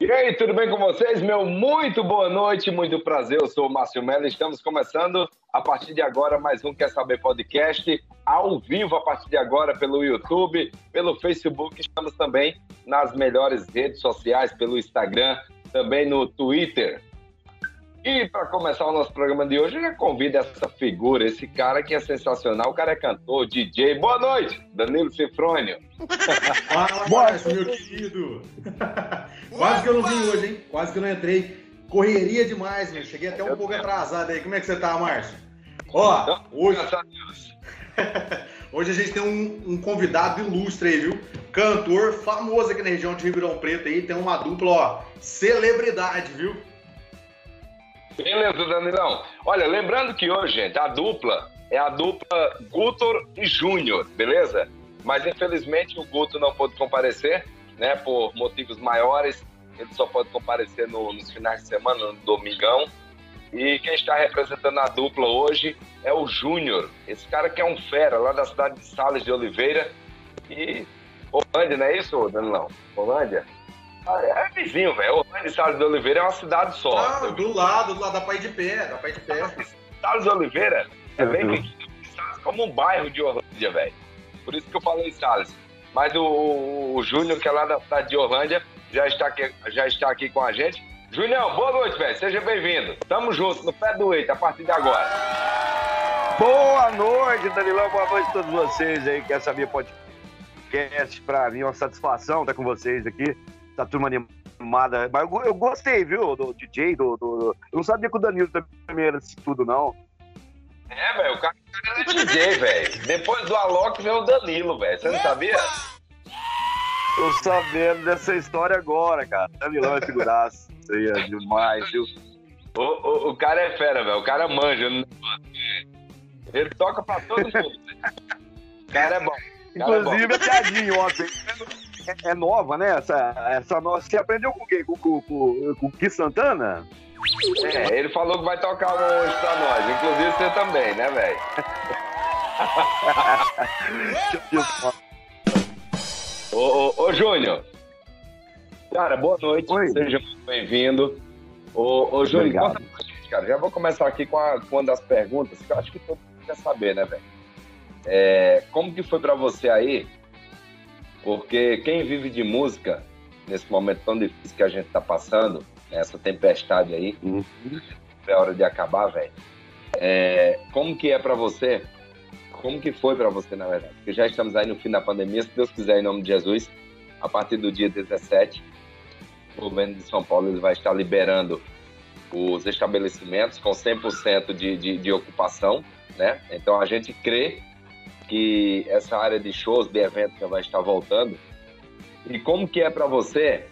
E aí, tudo bem com vocês? Meu muito boa noite, muito prazer. Eu sou o Márcio Mello. Estamos começando a partir de agora mais um Quer Saber Podcast, ao vivo a partir de agora pelo YouTube, pelo Facebook. Estamos também nas melhores redes sociais, pelo Instagram, também no Twitter. E para começar o nosso programa de hoje, eu já convido essa figura, esse cara que é sensacional. O cara é cantor, DJ. Boa noite, Danilo Cifrônio. Fala, Márcio, meu querido. Quase que eu não vim hoje, hein? Quase que eu não entrei. Correria demais, meu. Cheguei até um pouco atrasado aí. Como é que você tá, Márcio? Ó, hoje. Hoje a gente tem um, um, convidado ilustre aí, viu? Cantor famoso aqui na região de Ribeirão Preto aí. Tem uma dupla, ó, celebridade, viu? Beleza, Danilão. Olha, lembrando que hoje, gente, a dupla é a dupla Gutor e Júnior, beleza? Mas infelizmente o Guto não pôde comparecer, né, por motivos maiores. Ele só pode comparecer no, nos finais de semana, no domingão. E quem está representando a dupla hoje é o Júnior, esse cara que é um fera lá da cidade de Sales de Oliveira. E Holândia, não é isso, Danilão? Holândia? É vizinho, velho. Orlando e Salles de Oliveira é uma cidade só. Ah, do lado, do lado, dá pra ir de pé, dá pra ir de pé. Salles de Oliveira é bem uhum. como um bairro de Orlândia, velho. Por isso que eu falei Salles. Mas o, o Júnior, que é lá da cidade de Orlândia, já está aqui, já está aqui com a gente. Júnior, boa noite, velho. Seja bem-vindo. Tamo junto, no pé do eito, a partir de agora. Boa noite, Danilão. Boa noite a todos vocês aí. Quer saber podcast? Pra mim é uma satisfação estar com vocês aqui da turma animada. Mas eu, eu gostei, viu, do DJ, do, do, Eu não sabia que o Danilo também era isso tudo, não. É, velho, o cara, cara era DJ, velho. Depois do Alok veio o Danilo, velho. Você não sabia? Tô sabendo dessa história agora, cara. Danilão é figuraça. Isso aí é demais, viu? O, o, o cara é fera, velho. O cara manja. Ele toca pra todo mundo. O cara é bom. Inclusive, é, bom. é piadinho ontem é, é, nova, né? Essa, essa nossa. Você aprendeu com quem? Com, com, com, com o Ki Santana? É, ele falou que vai tocar hoje pra nós. Inclusive você também, né, velho? ô, ô, ô, Júnior. Cara, boa noite. Oi. Seja muito bem-vindo. Ô, ô Júnior, conta pra gente, cara. Já vou começar aqui com, a, com uma das perguntas que eu acho que todo mundo quer saber, né, velho? É, como que foi pra você aí porque quem vive de música, nesse momento tão difícil que a gente está passando, essa tempestade aí, uhum. é hora de acabar, velho. É, como que é para você? Como que foi para você, na verdade? Porque já estamos aí no fim da pandemia, se Deus quiser, em nome de Jesus, a partir do dia 17, o governo de São Paulo ele vai estar liberando os estabelecimentos com 100% de, de, de ocupação, né? Então a gente crê que essa área de shows, de eventos vai estar voltando. E como que é para você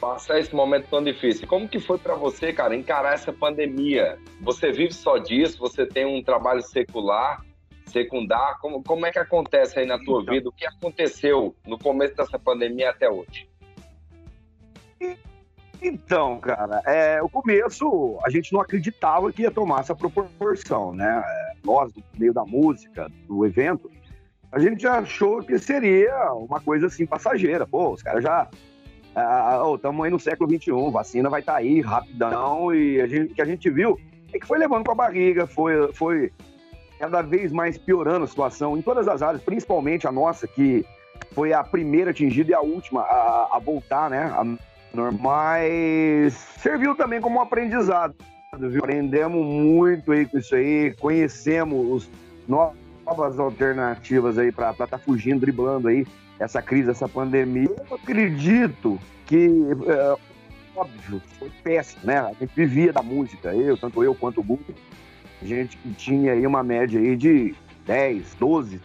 passar esse momento tão difícil? Como que foi para você, cara, encarar essa pandemia? Você vive só disso? Você tem um trabalho secular, secundário? Como, como é que acontece aí na tua então, vida? O que aconteceu no começo dessa pandemia até hoje? Então, cara, é, o começo a gente não acreditava que ia tomar essa proporção, né? Nós, do meio da música, do evento, a gente achou que seria uma coisa assim passageira. Pô, os caras já. Estamos ah, aí no século XXI, vacina vai estar tá aí rapidão, e a gente, que a gente viu é que foi levando com a barriga, foi, foi cada vez mais piorando a situação em todas as áreas, principalmente a nossa, que foi a primeira atingida e a última a, a voltar, né? A, mas serviu também como um aprendizado. Viu? Aprendemos muito aí com isso aí, conhecemos novas alternativas aí para estar tá fugindo, driblando aí essa crise, essa pandemia. Eu acredito que, é, óbvio, foi péssimo, né? A gente vivia da música, eu, tanto eu quanto o Guto. A gente tinha aí uma média aí de 10, 12,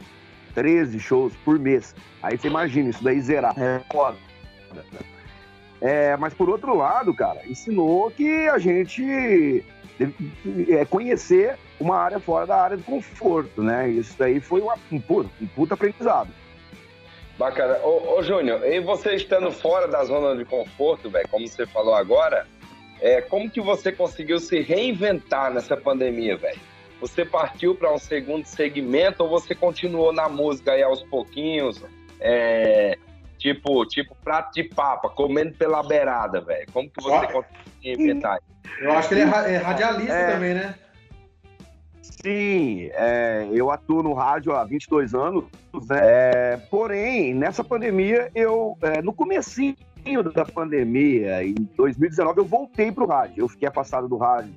13 shows por mês. Aí você imagina isso daí zerar. É foda. É, mas por outro lado, cara, ensinou que a gente é, conhecer uma área fora da área de conforto, né? Isso daí foi um, um puta aprendizado. Bacana. Ô, ô Júnior, e você estando fora da zona de conforto, velho, como você falou agora, é, como que você conseguiu se reinventar nessa pandemia, velho? Você partiu para um segundo segmento ou você continuou na música aí aos pouquinhos, é, Tipo, tipo prato de papa, comendo pela beirada, velho. Como que você consegue inventar Eu acho que ele é, é radialista é... também, né? Sim, é, eu atuo no rádio há 22 anos, né? É, porém, nessa pandemia, eu, é, no comecinho da pandemia, em 2019, eu voltei para o rádio. Eu fiquei afastado do rádio,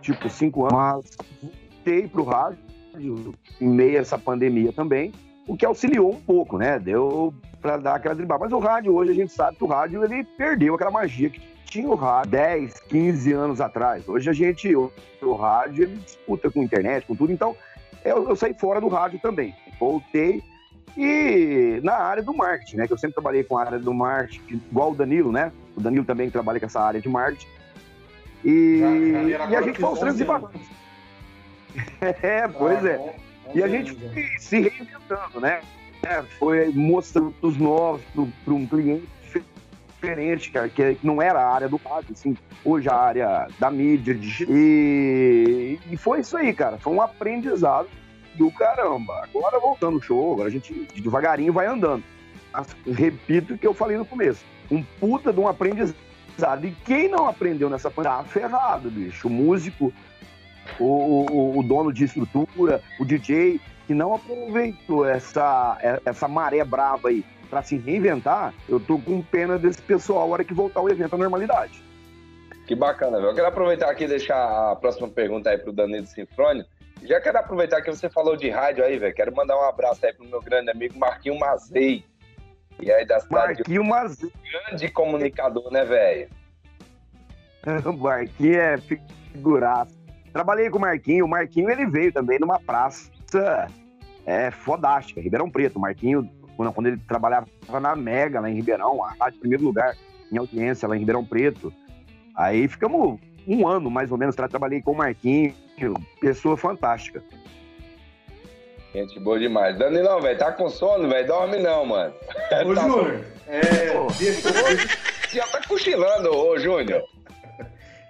tipo, cinco anos, mas voltei para o rádio em meio a essa pandemia também, o que auxiliou um pouco, né? Deu para dar aquela driblada. Mas o rádio, hoje, a gente sabe que o rádio, ele perdeu aquela magia que tinha o rádio 10, 15 anos atrás. Hoje a gente, o, o rádio, ele disputa com a internet, com tudo. Então, eu, eu saí fora do rádio também. Voltei e na área do marketing, né? Que eu sempre trabalhei com a área do marketing, igual o Danilo, né? O Danilo também trabalha com essa área de marketing. E, já, já e a gente foi aos trancos e. É, pois ah, é. Bom e a gente foi se reinventando, né? É, foi mostrando os novos para um cliente diferente, cara, que não era a área do rádio, assim, hoje a área da mídia. E, e foi isso aí, cara. Foi um aprendizado do caramba. Agora voltando ao show, agora a gente devagarinho vai andando. Mas, repito o que eu falei no começo. Um puta de um aprendizado. E quem não aprendeu nessa pandemia, tá ferrado, bicho. O músico, o, o, o dono de estrutura, o DJ, que não aproveitou essa, essa maré brava aí para se reinventar, eu tô com pena desse pessoal a hora que voltar o evento à normalidade. Que bacana, velho. Eu quero aproveitar aqui e deixar a próxima pergunta aí pro Danilo Sinfrone. Já quero aproveitar que você falou de rádio aí, velho. Quero mandar um abraço aí pro meu grande amigo Marquinho Mazei. E aí da cidade Marquinho Mazei. Grande comunicador, né, velho? Marquinho é figuraço. Trabalhei com o Marquinho. O Marquinho, ele veio também numa praça é, fodástica, Ribeirão Preto. O Marquinho quando ele trabalhava na Mega, lá em Ribeirão, a rádio primeiro lugar em audiência lá em Ribeirão Preto. Aí ficamos um ano, mais ou menos, trabalhei com o Marquinhos, pessoa fantástica. Gente boa demais. Danilão, velho, tá com sono, velho? Dorme não, mano. Ô, tá Júnior, é... Já tá cochilando, ô, Júnior.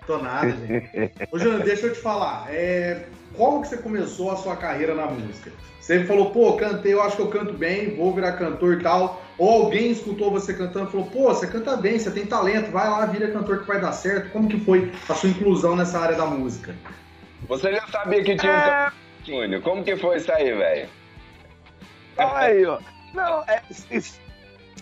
Tô nada, gente. Ô, Júnior, deixa eu te falar. É... Como que você começou a sua carreira na música? Você falou, pô, cantei, eu acho que eu canto bem, vou virar cantor e tal. Ou alguém escutou você cantando e falou, pô, você canta bem, você tem talento, vai lá, vira cantor que vai dar certo. Como que foi a sua inclusão nessa área da música? Você já sabia que tinha um é... Júnior. Como que foi isso aí, velho? Aí, ó. Não, é, isso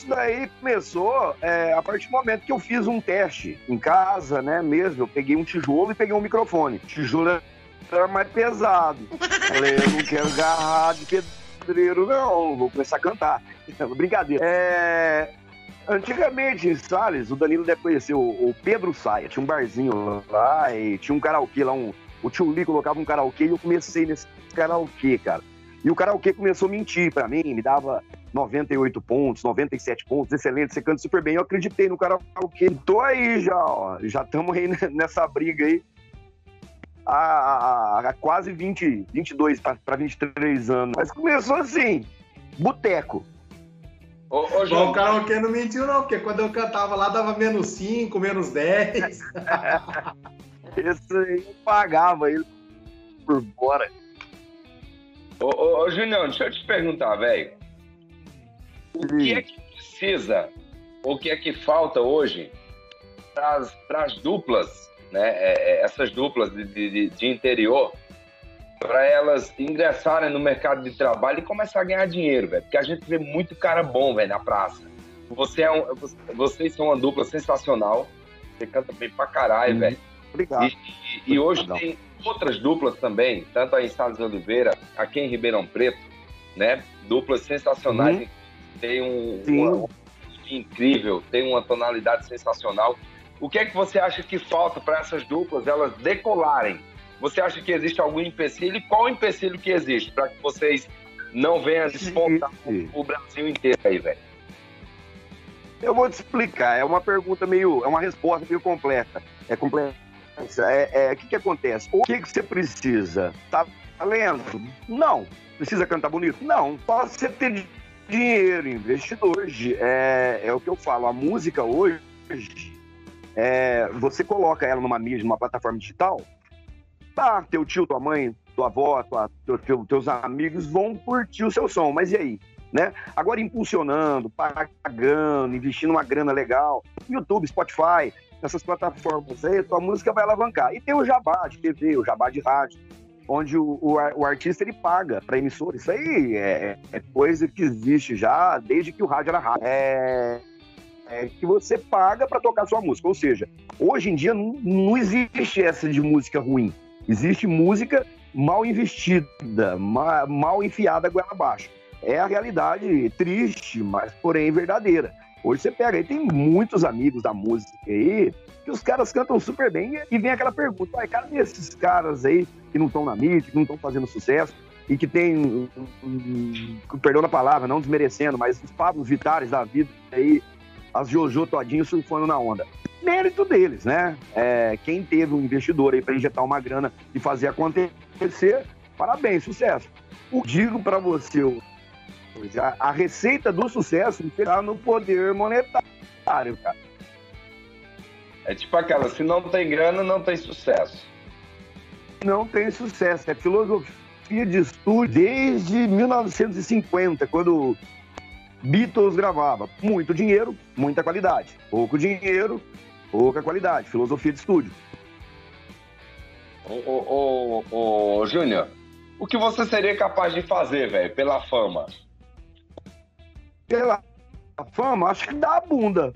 daí começou é, a partir do momento que eu fiz um teste em casa, né, mesmo. Eu peguei um tijolo e peguei um microfone. tijolo era mais pesado. Falei, eu não quero garrar de pedreiro, não. Vou começar a cantar. Brincadeira. É... Antigamente, em Salles, o Danilo deve conhecer o, o, Pedro Saia. Tinha um barzinho lá e tinha um karaokê lá. Um, o tio Lee colocava um karaokê e eu comecei nesse karaokê, cara. E o karaokê começou a mentir para mim, me dava 98 pontos, 97 pontos, excelente, você canta super bem. Eu acreditei no karaokê. Tô aí já, ó. Já estamos aí nessa briga aí há, há quase 20, 22 para 23 anos. Mas começou assim, boteco. Ô, ô, João, o karaokê não mentiu, não, porque quando eu cantava lá dava menos 5, menos 10. Isso aí eu pagava ele por fora. Ô, ô, ô Julião, deixa eu te perguntar, velho. O que é que precisa, ou o que é que falta hoje para as duplas né, é, é, essas duplas de, de, de interior, para elas ingressarem no mercado de trabalho e começar a ganhar dinheiro, velho. Porque a gente vê muito cara bom, velho, na praça. Você é um, vocês são uma dupla sensacional. Você canta bem pra caralho, hum, velho. Obrigado. E, e, e hoje tem outras duplas também, tanto aí em Salles Oliveira, aqui em Ribeirão Preto, né? Duplas sensacionais. Hum. Tem um, um incrível, tem uma tonalidade sensacional. O que é que você acha que falta para essas duplas elas decolarem? Você acha que existe algum empecilho? E qual o empecilho que existe para que vocês não venham despontar o Brasil inteiro aí, velho? Eu vou te explicar. É uma pergunta meio, é uma resposta meio completa. É É, é, o que, que acontece? O que, que você precisa? Tá talento? Não. Precisa cantar bonito? Não. Só você ter dinheiro, investidor. É, é o que eu falo. A música hoje é, você coloca ela numa mídia, numa plataforma digital, tá, teu tio, tua mãe, tua avó, tua, teu, teu, teus amigos vão curtir o seu som, mas e aí? né? Agora impulsionando, pagando, investindo uma grana legal, YouTube, Spotify, essas plataformas aí, tua música vai alavancar. E tem o jabá de TV, o jabá de rádio, onde o, o, o artista ele paga para emissora. Isso aí é, é, coisa que existe já desde que o rádio era rádio. É, é que você paga para tocar sua música. Ou seja, hoje em dia não, não existe essa de música ruim. Existe música mal investida, mal, mal enfiada goela abaixo. É a realidade triste, mas porém verdadeira. Hoje você pega aí, tem muitos amigos da música aí, que os caras cantam super bem e vem aquela pergunta, vai, cadê esses caras aí que não estão na mídia, que não estão fazendo sucesso e que tem, um, um, perdão na palavra, não desmerecendo, mas os Pablos Vitares da vida aí, as Jojo todinho surfando na onda. Mérito deles, né? É, quem teve um investidor aí para injetar uma grana e fazer acontecer, parabéns, sucesso. O digo para você, a, a receita do sucesso está no poder monetário, cara. É tipo aquela, se não tem grana, não tem sucesso. Não tem sucesso. É filosofia de estúdio desde 1950, quando Beatles gravava. Muito dinheiro, muita qualidade. Pouco dinheiro, pouca qualidade. Filosofia de estúdio. Ô, ô, ô, ô Júnior, o que você seria capaz de fazer, velho, pela fama? Pela fama, acho que dá a bunda.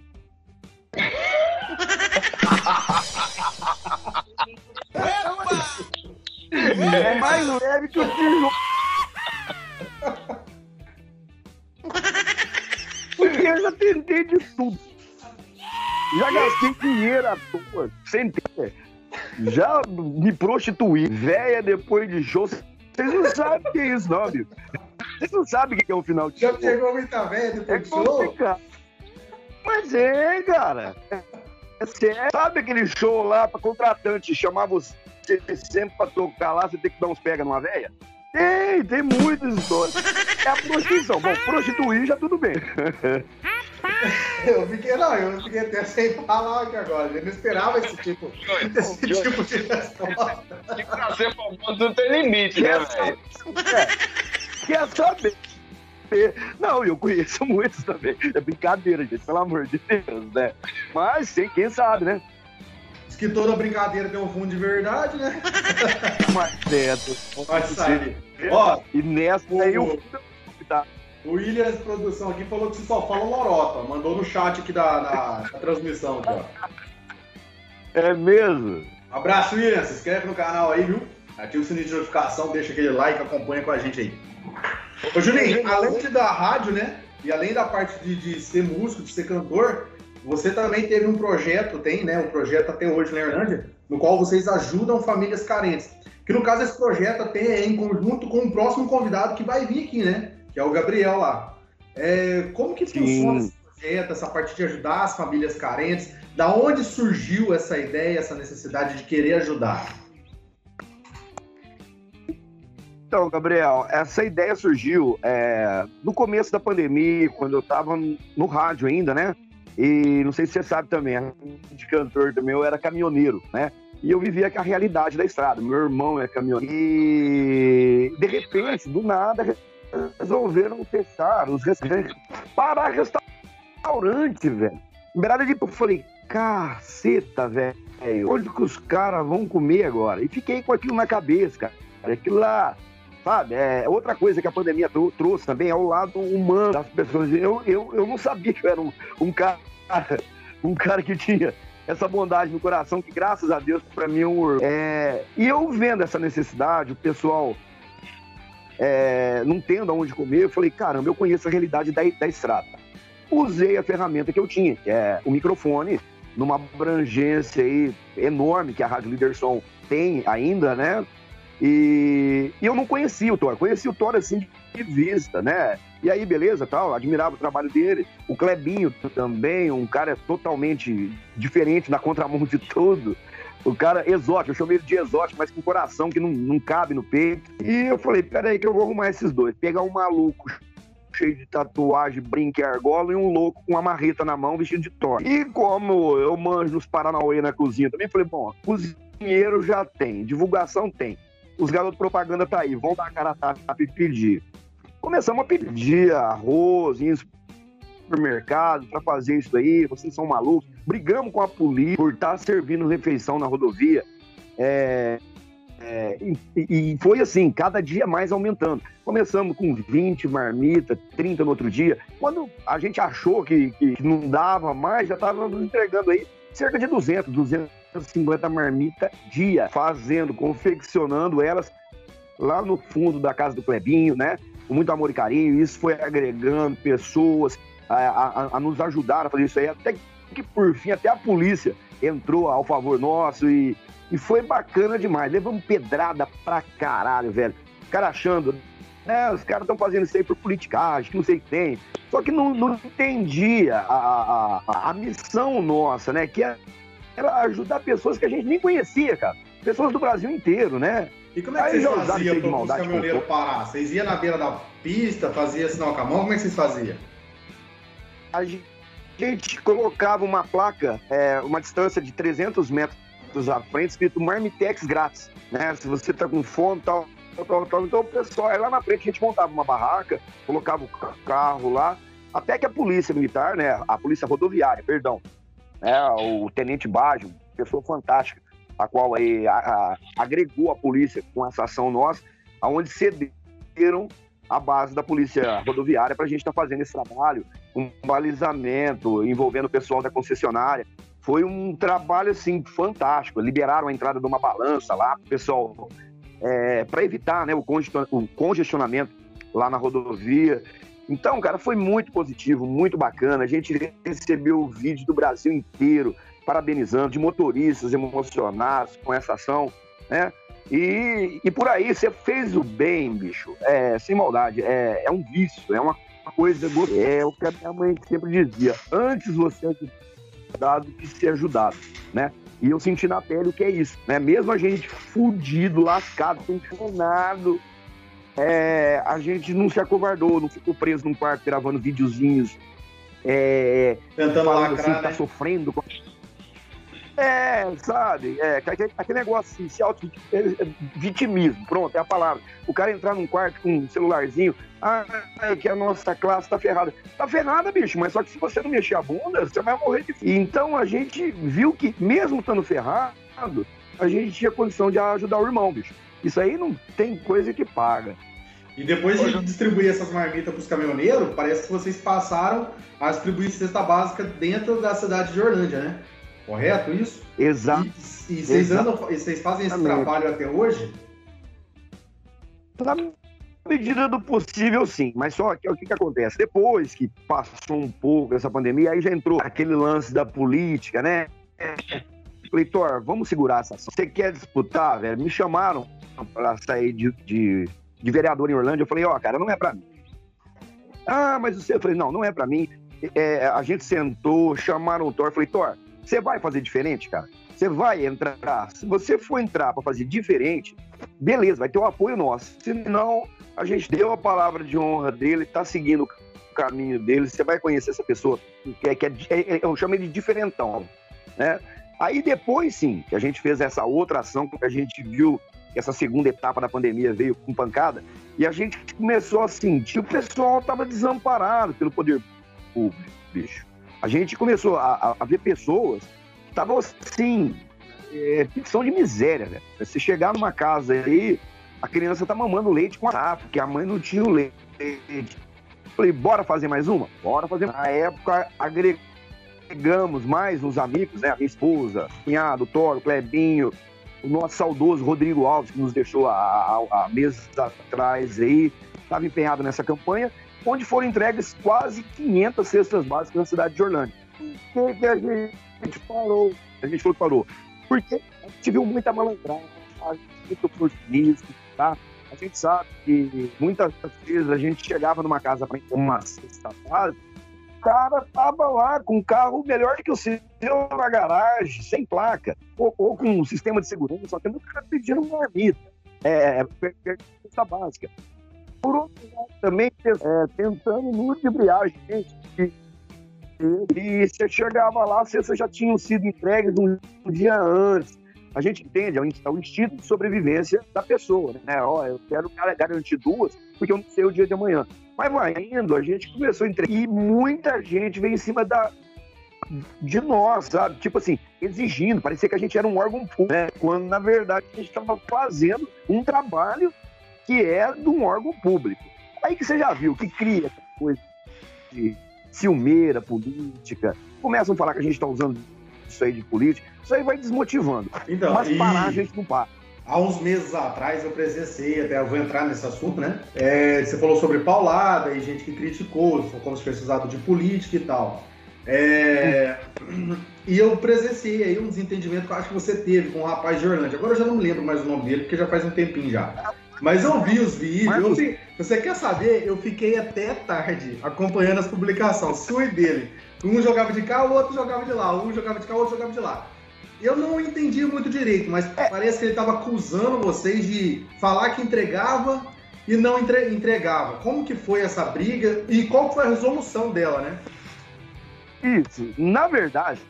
é mais leve que o tijolo. Porque eu já tentei de tudo. Já gastei dinheiro à toa, sem ter. Já me prostituí, véia depois de show. Vocês não sabem o que é isso, não, amigo. Vocês não sabem o que é o final de Já show. Já pegou muita véia depois é do show? Mas é, cara. É. Sabe aquele show lá para contratante chamar você sempre para tocar lá, você tem que dar uns pega numa véia? Tem, tem muitas histórias. É a prostituição. Bom, prostituir já tudo bem. Eu fiquei, não, eu fiquei até sem falar aqui agora. Eu não esperava esse tipo, esse tipo de resposta. E pra ser famoso não tem limite, né, velho? É. Quer saber? Não, eu conheço muitos também. É brincadeira, gente, pelo amor de Deus, né? Mas quem sabe, né? Diz que toda brincadeira tem um fundo de verdade, né? Mas dentro. Vai sair. Ó, e nessa o, aí o tá. O Williams Produção aqui falou que você só fala lorota. Mandou no chat aqui da, da, da transmissão. Aqui, ó. É mesmo? Abraço, William. Se inscreve no canal aí, viu? Ativa o sininho de notificação, deixa aquele like, acompanha com a gente aí. Ô, Juninho, além de da rádio, né? E além da parte de, de ser músico, de ser cantor, você também teve um projeto, tem, né? Um projeto até hoje na Irlândia, no qual vocês ajudam famílias carentes. Que no caso esse projeto tem é em conjunto com o próximo convidado que vai vir aqui, né? Que é o Gabriel lá. É, como que Sim. funciona esse projeto, essa parte de ajudar as famílias carentes? Da onde surgiu essa ideia, essa necessidade de querer ajudar? Então, Gabriel, essa ideia surgiu é, no começo da pandemia, quando eu estava no rádio ainda, né? E não sei se você sabe também, de cantor também, eu era caminhoneiro, né? E eu vivia com a realidade da estrada. Meu irmão é caminhoneiro. E de repente, do nada, resolveram fechar os restaurantes. Parar restaurante, velho. Beirada de. Eu falei, caceta, velho. Onde que os caras vão comer agora? E fiquei com aquilo na cabeça, cara. Aquilo lá sabe? É, outra coisa que a pandemia trouxe também é o lado humano das pessoas. Eu, eu, eu não sabia que eu era um, um cara, um cara que tinha essa bondade no coração, que graças a Deus para mim é um é, E eu vendo essa necessidade, o pessoal é, não tendo aonde comer, eu falei, caramba, eu conheço a realidade da, da estrada. Usei a ferramenta que eu tinha, que é o microfone, numa abrangência aí enorme que a Rádio Liderson tem ainda, né? E, e eu não conhecia o Thor, conheci o Thor assim de vista, né? E aí, beleza, tal, admirava o trabalho dele. O Clebinho também, um cara totalmente diferente na contramão de tudo. O cara exótico, eu chamei ele de exótico, mas com coração que não, não cabe no peito. E eu falei, peraí que eu vou arrumar esses dois. Pegar um maluco cheio de tatuagem, brinco e argola, e um louco com uma marreta na mão, vestido de Thor. E como eu manjo nos Paranauê na cozinha também, falei, bom, cozinheiro já tem, divulgação tem os garotos propaganda tá aí, vão dar a cara a tapa e pedir. começamos a pedir arroz, ir supermercado para fazer isso aí, vocês são malucos. Brigamos com a polícia por estar tá servindo refeição na rodovia. É, é, e, e, foi assim, cada dia mais aumentando. Começamos com 20 marmitas, 30 no outro dia. Quando a gente achou que, que não dava mais, já estávamos entregando aí cerca de 200, 250 marmitas dia, fazendo, confeccionando elas lá no fundo da casa do Clebinho, né? Com muito amor e carinho. Isso foi agregando pessoas a, a, a nos ajudar a fazer isso aí. Até que, por fim, até a polícia entrou ao favor nosso e, e foi bacana demais. Levamos pedrada pra caralho, velho. O cara achando né, os caras estão fazendo isso aí por politicagem, que não sei o que tem. Só que não, não entendia a, a, a, missão nossa, né? Que era ajudar pessoas que a gente nem conhecia, cara. Pessoas do Brasil inteiro, né? E como é que aí vocês faziam para os caminhoneiros parar? Vocês iam na beira da pista, fazia sinal com a mão? Como é que vocês faziam? A gente colocava uma placa, é, uma distância de 300 metros à frente, escrito Marmitex grátis. Né? Se você tá com fome e tal, então o pessoal, lá na frente a gente montava uma barraca, colocava o carro lá, até que a polícia militar, né, a polícia rodoviária, perdão, né, o tenente Baggio, pessoa fantástica, a qual aí a, a, agregou a polícia com essa ação nossa, aonde cederam a base da polícia rodoviária para a gente estar tá fazendo esse trabalho, um balizamento envolvendo o pessoal da concessionária. Foi um trabalho assim fantástico. Liberaram a entrada de uma balança lá, o pessoal é, para evitar né, o, congestionamento lá na rodovia. Então, cara, foi muito positivo, muito bacana. A gente recebeu vídeo do Brasil inteiro parabenizando, de motoristas emocionados com essa ação, né? E, e por aí, você fez o bem, bicho, é, sem maldade, é, é um vício, é uma coisa, é o que a minha mãe sempre dizia, antes você ajudado que ser ajudado, né? E eu senti na pele o que é isso, né? Mesmo a gente fudido, lascado, tensionado, é, a gente não se acovardou, não ficou preso num quarto gravando videozinhos. É, Tentando falando lacrar, assim, tá né? sofrendo. É, sabe? É, aquele, aquele negócio assim, se auto-vitimismo, pronto, é a palavra. O cara entrar num quarto com um celularzinho, ah, é que a nossa classe tá ferrada. Tá ferrada, bicho, mas só que se você não mexer a bunda, você vai morrer de fome. Então a gente viu que, mesmo estando ferrado, a gente tinha condição de ajudar o irmão, bicho. Isso aí não tem coisa que paga. E depois de distribuir essas marmitas para os caminhoneiros, parece que vocês passaram a distribuir cesta básica dentro da cidade de Orlândia, né? Correto isso? Exato. E, e vocês, andam, vocês fazem esse trabalho até hoje? Na medida do possível, sim. Mas só que o que, que acontece? Depois que passou um pouco essa pandemia, aí já entrou aquele lance da política, né? Leitor, vamos segurar essa ação. Você quer disputar, velho? Me chamaram para sair de, de, de, vereador em Orlândia. Eu falei, ó, oh, cara, não é para mim. Ah, mas você... Eu falei, não, não é para mim. É, a gente sentou, chamaram o Thor. Falei, Thor, você vai fazer diferente, cara? Você vai entrar. Se você for entrar para fazer diferente, beleza, vai ter o apoio nosso. Se não, a gente deu a palavra de honra dele, tá seguindo o caminho dele. Você vai conhecer essa pessoa que é, que é, é eu chamo ele de diferentão, né? Aí depois, sim, que a gente fez essa outra ação, que a gente viu que essa segunda etapa da pandemia veio com pancada, e a gente começou a sentir o pessoal estava desamparado pelo poder público, bicho a gente começou a, a ver pessoas que estavam assim, é, ficção de miséria, velho. Você chegar numa casa aí, a criança tá mamando leite com a porque a mãe não tinha o leite. Falei, bora fazer mais uma? Bora fazer. Na época, agregamos mais uns amigos, né? A minha esposa, cunhado, Toro, o Clebinho, o nosso saudoso Rodrigo Alves, que nos deixou há meses atrás aí, estava empenhado nessa campanha onde foram entregues quase 500 cestas básicas na cidade de Orlândia. Por que, a gente parou? A gente falou que parou. Porque a gente viu muita malandragem, muito oportunismo, tá? A gente sabe que muitas vezes a gente chegava numa casa para uma cesta básica, o cara tava lá com um carro melhor que o seu na garagem, sem placa, ou, ou com um sistema de segurança, só que o cara pedindo uma marmita. É, é, é, cesta básica. Também é, tentando ludibriar a gente. E, e você chegava lá, você já tinham sido entregues um, um dia antes. a gente entende, é o é instinto de sobrevivência da pessoa, né? Ó, eu quero garantir duas, porque eu não sei o dia de amanhã. Mas vai indo, a gente começou a entregar. E muita gente vem em cima da, de nós, sabe? Tipo assim, exigindo, parecia que a gente era um órgão público, né? Quando, na verdade, a gente estava fazendo um trabalho que é de um órgão público. Aí que você já viu que cria coisa de ciumeira política, começam a falar que a gente está usando isso aí de política, isso aí vai desmotivando. Então, Mas e... parar a gente não para. Há uns meses atrás eu presenciei, até eu vou entrar nesse assunto, né? É, você falou sobre paulada e gente que criticou, como se fosse usado de política e tal. É, e eu presenciei aí um desentendimento que eu acho que você teve com um rapaz de Orlândia. Agora eu já não lembro mais o nome dele, porque já faz um tempinho já. Mas eu vi os vídeos. Vi, você quer saber? Eu fiquei até tarde acompanhando as publicações, sua e dele. Um jogava de cá, o outro jogava de lá. Um jogava de cá, o outro jogava de lá. Eu não entendi muito direito, mas é. parece que ele estava acusando vocês de falar que entregava e não entre, entregava. Como que foi essa briga e qual foi a resolução dela, né? Isso. Na verdade,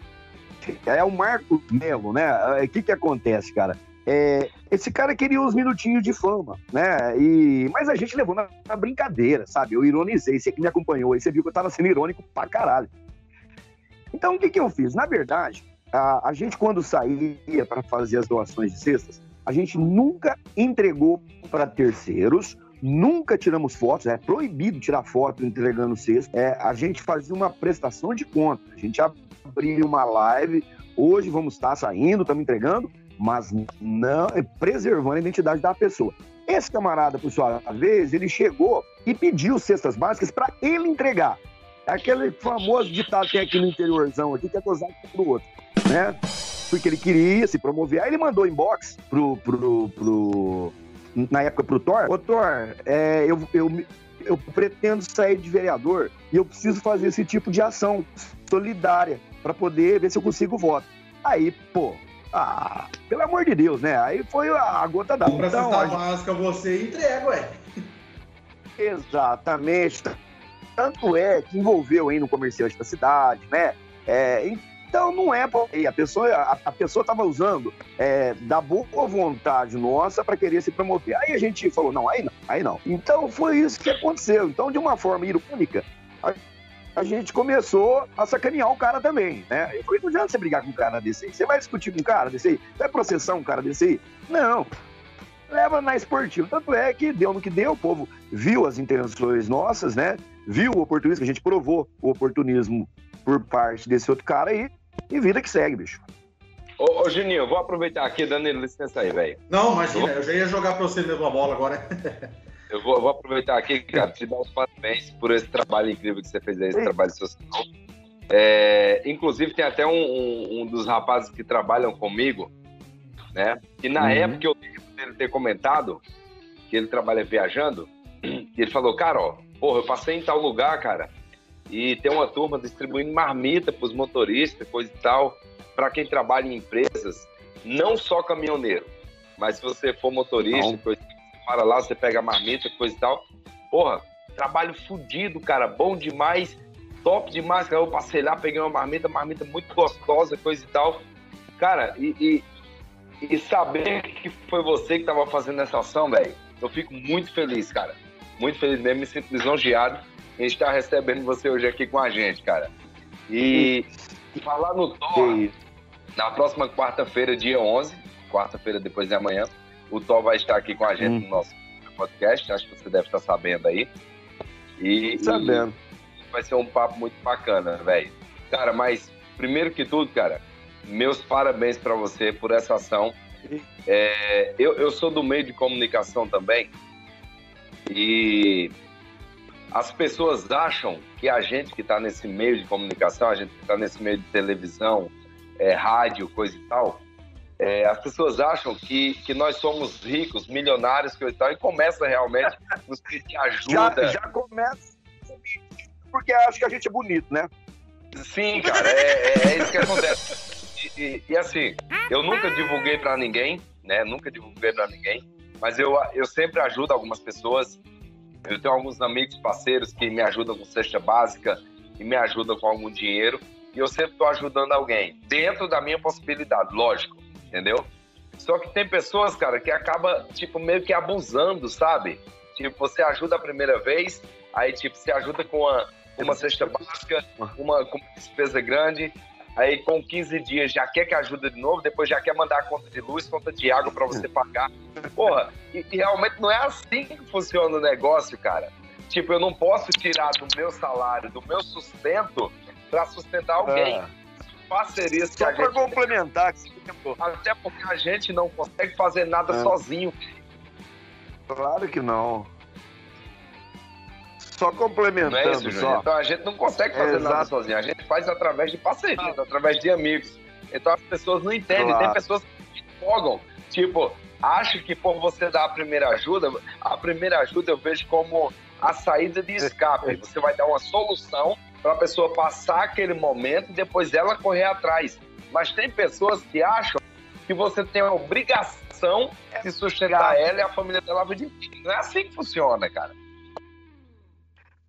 é o Marco Melo, né? O que que acontece, cara? É, esse cara queria uns minutinhos de fama, né? E, mas a gente levou na, na, brincadeira, sabe? Eu ironizei, você que me acompanhou aí, você viu que eu tava sendo irônico pra caralho. Então, o que que eu fiz? Na verdade, a, a gente, quando saía para fazer as doações de cestas, a gente nunca entregou para terceiros, nunca tiramos fotos, é proibido tirar foto entregando cesta. É, a gente fazia uma prestação de conta, a gente abria uma live, hoje vamos estar saindo, estamos entregando, mas não preservando a identidade da pessoa. Esse camarada, por sua vez, ele chegou e pediu cestas básicas para ele entregar. Aquele famoso ditado que tem aqui no interiorzão aqui, que é gozar pro outro, né? Porque ele queria se promover. Aí ele mandou inbox pro, pro, pro na época pro Thor. Ô Thor, é, eu, eu, eu pretendo sair de vereador e eu preciso fazer esse tipo de ação solidária para poder ver se eu consigo voto. Aí, pô, ah, pelo amor de Deus, né? Aí foi a gota da. Compra então, cesta básica você entrega, ué. Exatamente. Tanto é que envolveu aí no comerciante da cidade, né? É, então não é a pessoa a, a pessoa estava usando é, da boa vontade nossa para querer se promover. Aí a gente falou não, aí não, aí não. Então foi isso que aconteceu. Então de uma forma irônica a a gente começou a sacanear o cara também, né? Eu falei, não adianta você brigar com um cara desse aí. Você vai discutir com um cara desse aí? Vai processar um cara desse aí? Não. Leva na esportiva. Tanto é que deu no que deu, o povo viu as intenções nossas, né? Viu o oportunismo, a gente provou o oportunismo por parte desse outro cara aí, e vida que segue, bicho. Ô, ô Juninho, eu vou aproveitar aqui, dando licença aí, velho. Não, imagina, eu já ia jogar pra você mesmo a bola agora. Eu vou, vou, aproveitar aqui, cara, te dar os parabéns por esse trabalho incrível que você fez aí, esse trabalho social. É, inclusive, tem até um, um, um, dos rapazes que trabalham comigo, né? Que na uhum. época eu ele ter comentado que ele trabalha viajando, e ele falou, cara, ó, porra, eu passei em tal lugar, cara, e tem uma turma distribuindo marmita para os motoristas, coisa e tal, para quem trabalha em empresas, não só caminhoneiro, mas se você for motorista, coisa para lá, você pega a marmita, coisa e tal. Porra, trabalho fudido, cara, bom demais, top demais. Cara, eu passei lá, peguei uma marmita, marmita muito gostosa, coisa e tal. Cara, e, e, e saber que foi você que estava fazendo essa ação, velho, eu fico muito feliz, cara. Muito feliz mesmo, me sinto lisonjeado em estar recebendo você hoje aqui com a gente, cara. E falar no Thor, na próxima quarta-feira, dia 11, quarta-feira depois de amanhã, o Thor vai estar aqui com a gente hum. no nosso podcast, acho que você deve estar sabendo aí. E, sabendo. E vai ser um papo muito bacana, velho. Cara, mas primeiro que tudo, cara, meus parabéns para você por essa ação. É, eu, eu sou do meio de comunicação também e as pessoas acham que a gente que está nesse meio de comunicação, a gente que está nesse meio de televisão, é, rádio, coisa e tal, é, as pessoas acham que, que nós somos ricos, milionários, coisa e tal, e começa realmente nos pedir ajuda. Já, já começa porque acho que a gente é bonito, né? Sim, cara, é, é, é isso que acontece. E, e, e, assim, eu nunca divulguei para ninguém, né? Nunca divulguei para ninguém, mas eu, eu sempre ajudo algumas pessoas. Eu tenho alguns amigos, parceiros que me ajudam com cesta básica e me ajudam com algum dinheiro. E eu sempre estou ajudando alguém, dentro da minha possibilidade, lógico entendeu? Só que tem pessoas, cara, que acaba, tipo, meio que abusando, sabe? Tipo, você ajuda a primeira vez, aí, tipo, você ajuda com uma, uma cesta básica, uma, com uma despesa grande, aí com 15 dias já quer que ajude de novo, depois já quer mandar a conta de luz, conta de água para você pagar. Porra, e, e, realmente não é assim que funciona o negócio, cara. Tipo, eu não posso tirar do meu salário, do meu sustento, para sustentar alguém. É. Parcerias Só para complementar. Até porque a gente não consegue fazer nada é. sozinho. Claro que não. Só complementando, é isso, só. Então a gente não consegue fazer é nada sozinho. A gente faz através de parcerias, através de amigos. Então as pessoas não entendem. Claro. Tem pessoas que empolgam. Tipo, acho que por você dar a primeira ajuda, a primeira ajuda eu vejo como a saída de escape. Você vai dar uma solução para a pessoa passar aquele momento e depois ela correr atrás. Mas tem pessoas que acham que você tem a obrigação de sustentar ela e a família dela a vida inteira. Não é assim que funciona, cara.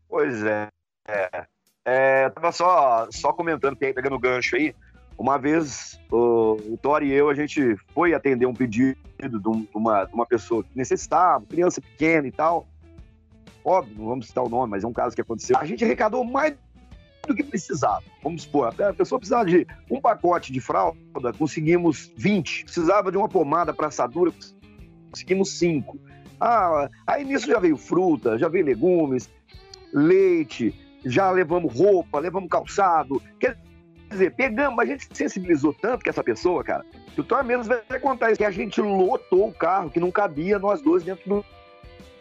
Pois é. é. é tava só, só comentando, pegando o gancho aí. Uma vez o, o Tori e eu, a gente foi atender um pedido de uma, de uma pessoa que necessitava, criança pequena e tal. Óbvio, não vamos citar o nome, mas é um caso que aconteceu. A gente arrecadou mais do que precisava. Vamos supor, a pessoa precisava de um pacote de fralda, conseguimos 20. Precisava de uma pomada para assadura, conseguimos 5. Ah, aí nisso já veio fruta, já veio legumes, leite, já levamos roupa, levamos calçado. Quer dizer, pegamos, a gente sensibilizou tanto que essa pessoa, cara, que o Thor mesmo vai contar isso, que a gente lotou o carro, que não cabia nós dois dentro do,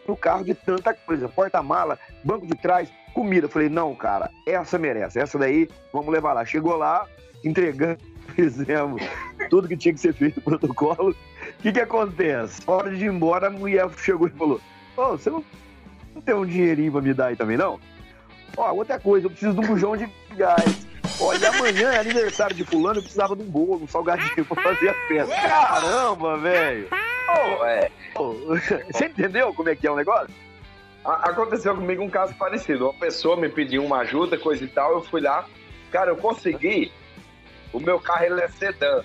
do carro de tanta coisa. Porta-mala, banco de trás, comida. falei, não, cara, essa merece, essa daí, vamos levar lá. Chegou lá, entregamos, fizemos tudo que tinha que ser feito, protocolo. O que que acontece? Hora de ir embora, a mulher chegou e falou, ô, oh, você não não tem um dinheirinho pra me dar aí também, não? Ó, outra coisa, eu preciso de um bujão de gás. Olha, amanhã é aniversário de fulano, eu precisava de um bolo, um salgadinho pra fazer a festa. Caramba, velho! Oh, é. oh, você entendeu como é que é o negócio? Aconteceu comigo um caso parecido. Uma pessoa me pediu uma ajuda, coisa e tal, eu fui lá. Cara, eu consegui. O meu carro ele é sedã.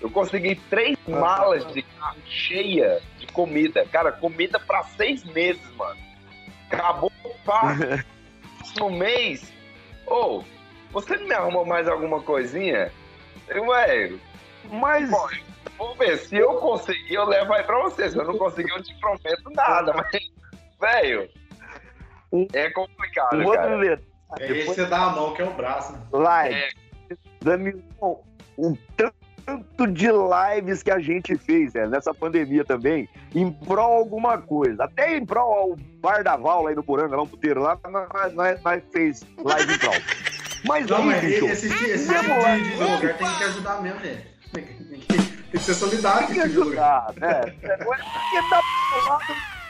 Eu consegui três malas de carro cheia de comida. Cara, comida para seis meses, mano. Acabou o par. no mês. Ou, oh, você não me arrumou mais alguma coisinha? Eu, ué, mas. Bom, vou ver, se eu conseguir, eu levo aí pra você. Se eu não conseguir, eu te prometo nada. Mas, velho, é complicado. Cara. outro É Depois... esse você dá a mão, que é o braço. Né? Live. É. Danilo, um tanto de lives que a gente fez né, nessa pandemia também, em prol alguma coisa. Até em prol ao Bar da Val aí no Poranga, lá no puteiro, lá, nós, nós, nós fez live em prol. Mas não, aí, mas bicho, esse, esse, esse tipo de, de lugar tem que ajudar mesmo, né? Tem que, tem que, tem que ser solidário tem que tipo ajudar, né? Não é porque tá o,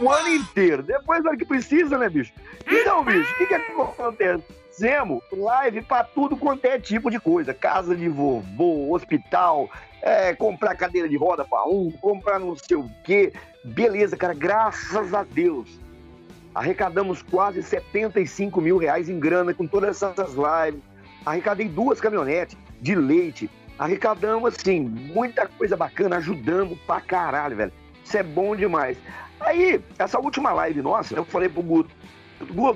o ano inteiro. Depois, na hora que precisa, né, bicho? Então, bicho, o que, que acontece? fizemos live para tudo quanto é tipo de coisa. Casa de vovô, hospital, é, comprar cadeira de roda para um, comprar não sei o quê. Beleza, cara, graças a Deus. Arrecadamos quase 75 mil reais em grana com todas essas lives. Arrecadei duas caminhonetes de leite. Arrecadamos, assim, muita coisa bacana, ajudamos pra caralho, velho. Isso é bom demais. Aí, essa última live nossa, eu falei pro Guto,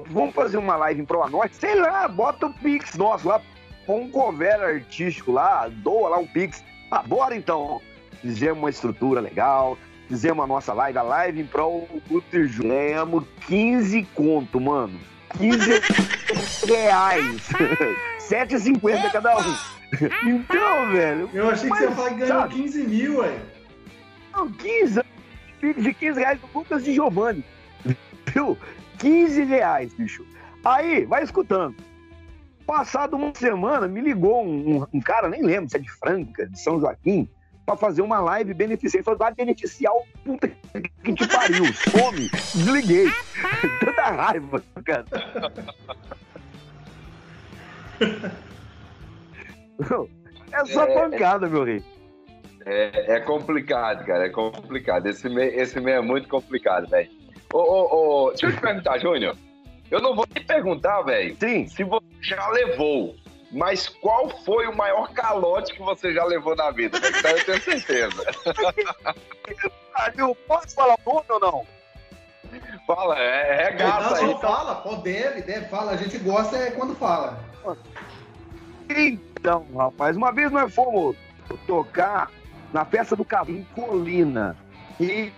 vamos fazer uma live em Pro Norte? Sei lá, bota o Pix nosso lá, põe um cover artístico lá, doa lá um Pix. Ah, bora então. Fizemos uma estrutura legal, fizemos a nossa live, a live em Pro Fizemos 15 conto, mano. 15 reais. 7,50 cada um. Então, velho. Eu achei que você ia falar que ganhou sabe? 15 mil, ué. Não, 15 de 15 reais do Lucas de Giovanni. Viu? 15 reais, bicho. Aí, vai escutando. Passado uma semana, me ligou um, um, cara, nem lembro se é de Franca, de São Joaquim, para fazer uma live beneficente. Falei, vai beneficiar o puta que te pariu. Some. Desliguei. Tanta raiva, cara. É só é, pancada, meu rei. É, é, complicado, cara. É complicado. Esse meio, esse meio é muito complicado, velho. Ô, ô, ô, deixa eu te perguntar, Júnior. Eu não vou te perguntar, velho, se você já levou mas qual foi o maior calote que você já levou na vida? Então eu tenho certeza. Posso falar nome ou não? Fala, é, é gato aí. Então. Fala, pô, deve, deve, fala. A gente gosta é quando fala. Então, rapaz, uma vez nós fomos tocar na festa do Cavalo em Colina. E,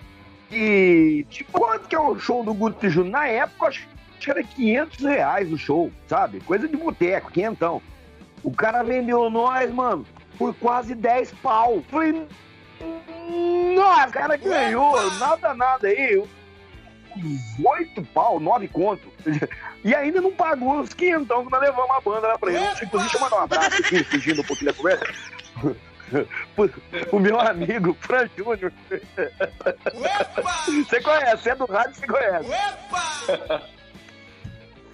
e tipo, quanto que é o show do Guto Júnior? Na época, acho que era 500 reais o show, sabe? Coisa de boteco, quentão. O cara vendeu nós, mano, por quase 10 pau. Falei, nossa, o cara ganhou, nada, nada aí oito pau, nove conto. E ainda não pagou os quinhentão que nós levamos a banda lá pra ele. Inclusive, deixa eu mandar um abraço aqui, fugindo um pouquinho da conversa. O meu amigo Fran Júnior. Você conhece, é do rádio, você conhece.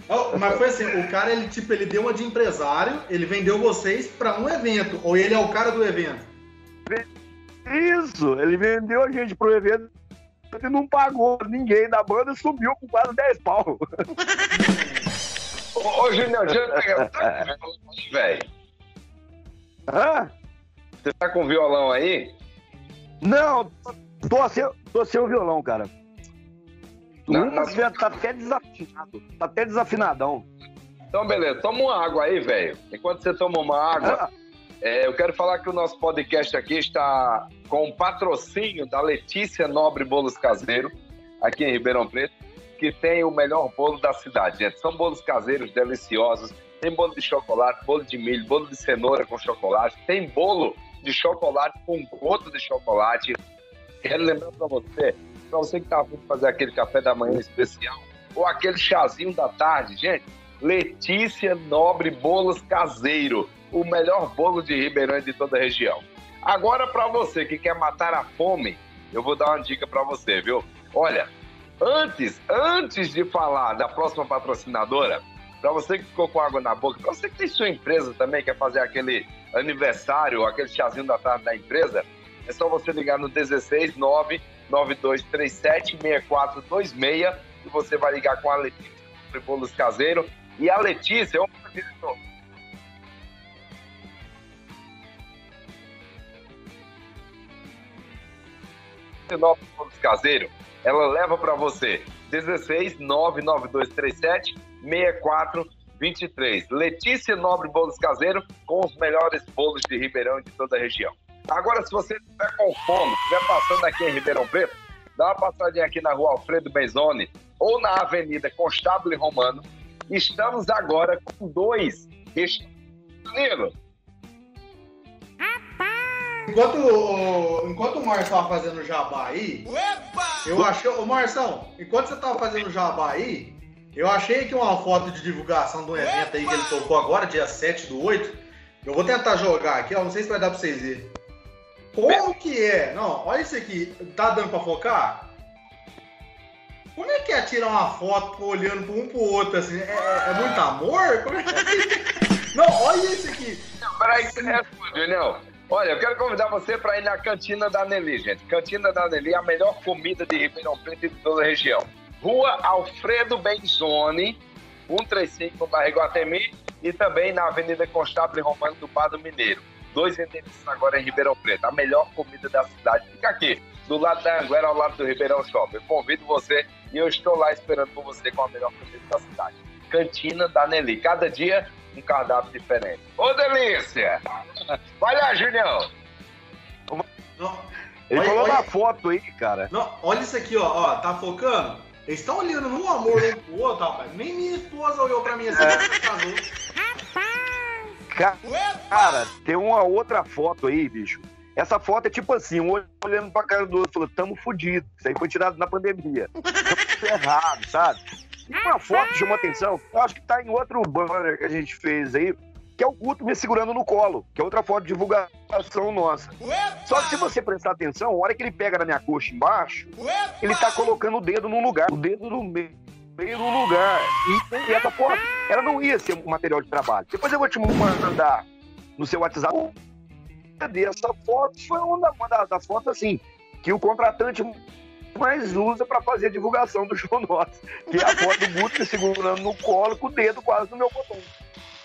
Oh, mas foi assim, o cara, ele tipo, ele deu uma de empresário, ele vendeu vocês para um evento, ou ele é o cara do evento? Isso, ele vendeu a gente pro evento e não pagou ninguém da banda, subiu com quase 10 pau. ô, ô Júnior, Júnior, velho. Hã? Você tá com violão aí? Não, tô sem, tô sem o violão, cara. Não, não. Tá até desafinado. Tá até desafinadão. Então, beleza. Toma uma água aí, velho. Enquanto você toma uma água, ah. é, eu quero falar que o nosso podcast aqui está com o patrocínio da Letícia Nobre Bolos Caseiro, aqui em Ribeirão Preto, que tem o melhor bolo da cidade, gente. São bolos caseiros deliciosos. Tem bolo de chocolate, bolo de milho, bolo de cenoura com chocolate. Tem bolo de chocolate com goto de chocolate. Quero lembrar para você, para você que está de fazer aquele café da manhã especial ou aquele chazinho da tarde, gente. Letícia Nobre Bolos Caseiro, o melhor bolo de Ribeirão de toda a região. Agora, para você que quer matar a fome, eu vou dar uma dica para você, viu? Olha, antes, antes de falar da próxima patrocinadora, para você que ficou com água na boca, para você que tem sua empresa também, quer fazer aquele aniversário, aquele chazinho da tarde da empresa, é só você ligar no 16 99237 6426 e você vai ligar com a Letícia Bolos Caseiro. E a Letícia, Nove Bolos Caseiro, ela leva para você 16 99237 6423. Letícia Nobre Bolos Caseiro, com os melhores bolos de Ribeirão e de toda a região. Agora, se você estiver com fome, estiver passando aqui em Ribeirão Preto, dá uma passadinha aqui na rua Alfredo Benzoni ou na Avenida Constável Romano. Estamos agora com dois restaurantes. Enquanto, enquanto o Marcelo estava fazendo jabá aí, eu achei. Ô Marção, enquanto você estava fazendo jabá aí, eu achei aqui uma foto de divulgação de um evento aí que ele tocou agora, dia 7 do 8. Eu vou tentar jogar aqui, ó. Não sei se vai dar pra vocês verem. Como que é? Não, olha isso aqui. Tá dando pra focar? Como é que é tirar uma foto olhando pra um pro outro assim? É, é, é muito amor? Como é que é? Não, olha isso aqui. Não, peraí que você responde, não. Olha, eu quero convidar você para ir na Cantina da Nelly, gente. Cantina da Nelly é a melhor comida de Ribeirão Preto e de toda a região. Rua Alfredo Benzoni, 135 no bairro Iguatemi e também na Avenida Constável Romano do Bado Mineiro. Dois endereços agora em Ribeirão Preto. A melhor comida da cidade fica aqui, do lado da Anguera, ao lado do Ribeirão Shopping. Eu convido você e eu estou lá esperando por você com a melhor comida da cidade. Cantina da Nelly. Cada dia um cardápio diferente. Ô, delícia! Vai lá, Julião! Ele olha, falou olha, na foto aí, cara. Não, olha isso aqui, ó, ó. Tá focando? Eles estão olhando no amor um pro outro, rapaz. Nem minha esposa olhou pra mim assim, é. casou. Cara, tem uma outra foto aí, bicho. Essa foto é tipo assim, um olhando pra cara do outro, falando, tamo fudido. Isso aí foi tirado na pandemia. Tamo errado, sabe? Uma foto chamou atenção, eu acho que tá em outro banner que a gente fez aí, que é o Guto me segurando no colo, que é outra foto de divulgação nossa. Só que se você prestar atenção, a hora que ele pega na minha coxa embaixo, ele tá colocando o dedo no lugar, o dedo no meio no lugar. E, essa foto, ela não ia ser um material de trabalho. Depois eu vou te mandar no seu WhatsApp. Essa foto foi uma, das fotos assim, que o contratante mais usa para fazer divulgação do show nosso, que é a foto do Guto segurando no colo com o dedo quase no meu botão.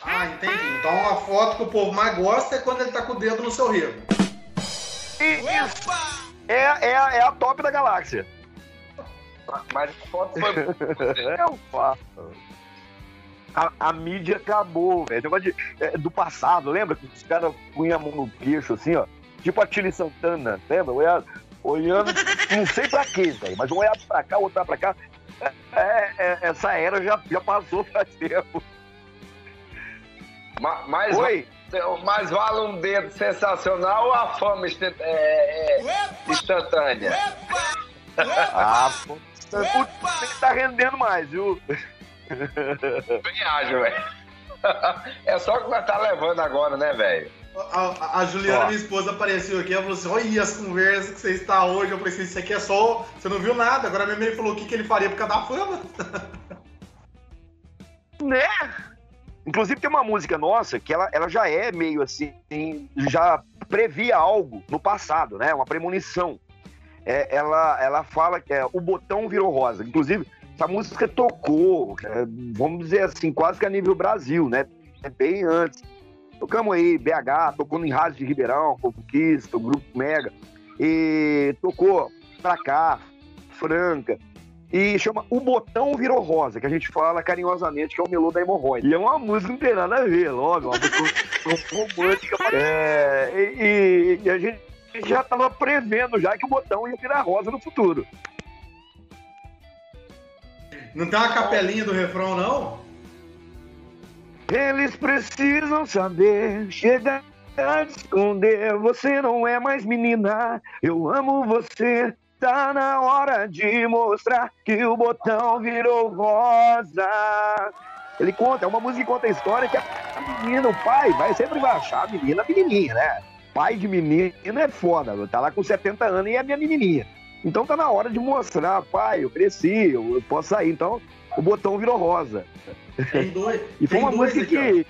Ah, entendi. Então a foto que o povo mais gosta é quando ele tá com o dedo no seu rego. É, é, é a top da galáxia. Mas a foto foi. Eu faço. A, a, mídia acabou, velho. É, do passado, lembra que os caras punham a mão no queixo, assim, ó? Tipo a Tilly Santana, lembra? Olhando, olhando não sei pra quê, velho, mas um olhava pra cá, outro pra cá. É, é, essa era já, já passou faz tempo. Mas, mas, Oi? mas vale um dedo sensacional ou a fama é, é, instantânea? Ah, pô, você tá rendendo mais, viu? Bem ágil, velho. É só que nós tá levando agora, né, velho? A, a, Juliana, Ó. minha esposa, apareceu aqui. Ela falou assim: Olha as conversas que você está hoje. Eu falei assim: Isso aqui é só. Você não viu nada. Agora minha mãe falou o que, que ele faria por causa da fama. Né? Inclusive tem uma música nossa que ela, ela já é meio assim, já previa algo no passado, né? Uma premonição. É, ela, ela fala que é, o botão virou rosa. Inclusive, essa música tocou, é, vamos dizer assim, quase que a nível Brasil, né? É bem antes. Tocamos aí, BH, tocou em Rádio de Ribeirão, Conquista, o Grupo Mega. E tocou pra cá, Franca. E chama O Botão Virou Rosa, que a gente fala carinhosamente que é o melô da hemorroide. E é uma música que não tem nada a ver, óbvio, uma música romântica. É, e, e, a gente já estava prevendo já que o botão ia virar rosa no futuro. Não tem uma capelinha do refrão, não? Eles precisam saber, chega a esconder. Você não é mais menina, eu amo você. Tá na hora de mostrar que o botão virou rosa. Ele conta, é uma música que conta a história que a menina, o pai, vai sempre vai achar a menina pequenininha, né? Pai de menina é foda, tá lá com 70 anos e é minha menininha. Então tá na hora de mostrar, pai, eu cresci, eu, eu posso sair. Então o botão virou rosa. Tem dois. e foi uma música que.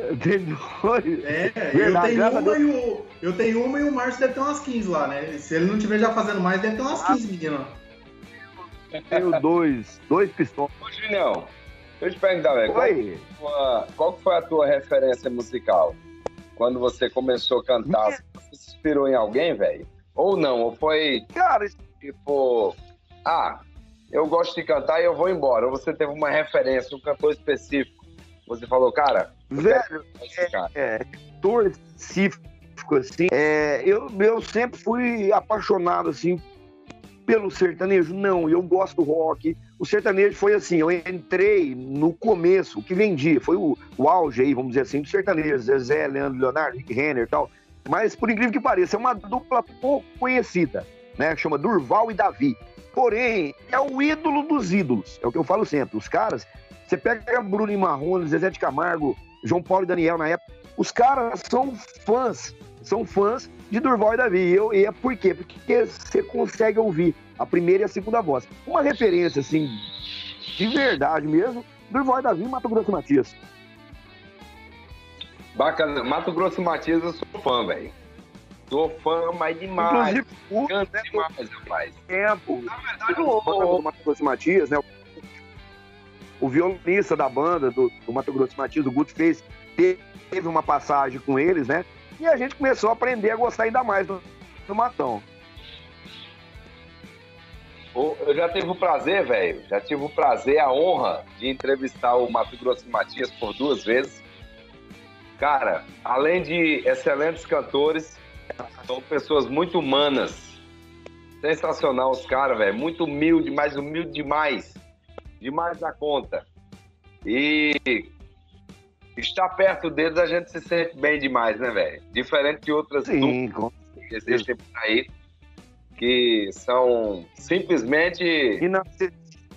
Tem dois. É, eu tenho, uma e o, eu tenho uma e o Márcio deve ter umas 15 lá, né? Se ele não estiver já fazendo mais, deve ter umas 15 ah, meninas. Tenho dois, dois pistolas. Ô, Julião, deixa eu te perguntar, velho. Qual, qual foi a tua referência musical? Quando você começou a cantar, você se inspirou em alguém, velho? Ou não? Ou foi. Cara, tipo. Ah, eu gosto de cantar e eu vou embora. Ou você teve uma referência, um cantor específico. Você falou, cara. Velho, é, é, cantor específico, assim. É, eu, eu sempre fui apaixonado, assim, pelo sertanejo. Não, eu gosto do rock. O sertanejo foi assim, eu entrei no começo, o que vendia, foi o, o auge aí, vamos dizer assim, do sertanejo, Zezé, Leandro Leonardo, Rick Renner e tal. Mas, por incrível que pareça, é uma dupla pouco conhecida, né? Chama Durval e Davi. Porém, é o ídolo dos ídolos. É o que eu falo sempre. Os caras, você pega Bruno e Marrone, Zezé de Camargo, João Paulo e Daniel na época, os caras são fãs, são fãs de Durval e Davi. E, eu, e é por quê? Porque você consegue ouvir a primeira e a segunda voz. Uma referência, assim, de verdade mesmo, Durval e Davi e Mato Grosso Matias. Bacana. Mato Grosso Matias, eu sou fã, velho. Sou fã, mas demais. Inclusive, Canta né, demais, rapaz. Tempo. Na verdade, o, o Mato Grosso Matias, né? O violonista da banda do, do Mato Grosso Matias, o Guto fez, teve uma passagem com eles, né? E a gente começou a aprender a gostar ainda mais do, do Matão. Eu já tive o prazer, velho, já tive o prazer, a honra de entrevistar o Mato Grosso Matias por duas vezes. Cara, além de excelentes cantores, são pessoas muito humanas. Sensacional os caras, velho. Muito humilde, mais humilde demais. Demais da conta. E estar perto deles a gente se sente bem demais, né, velho? Diferente de outras Sim, que existem por aí, que são simplesmente. E não...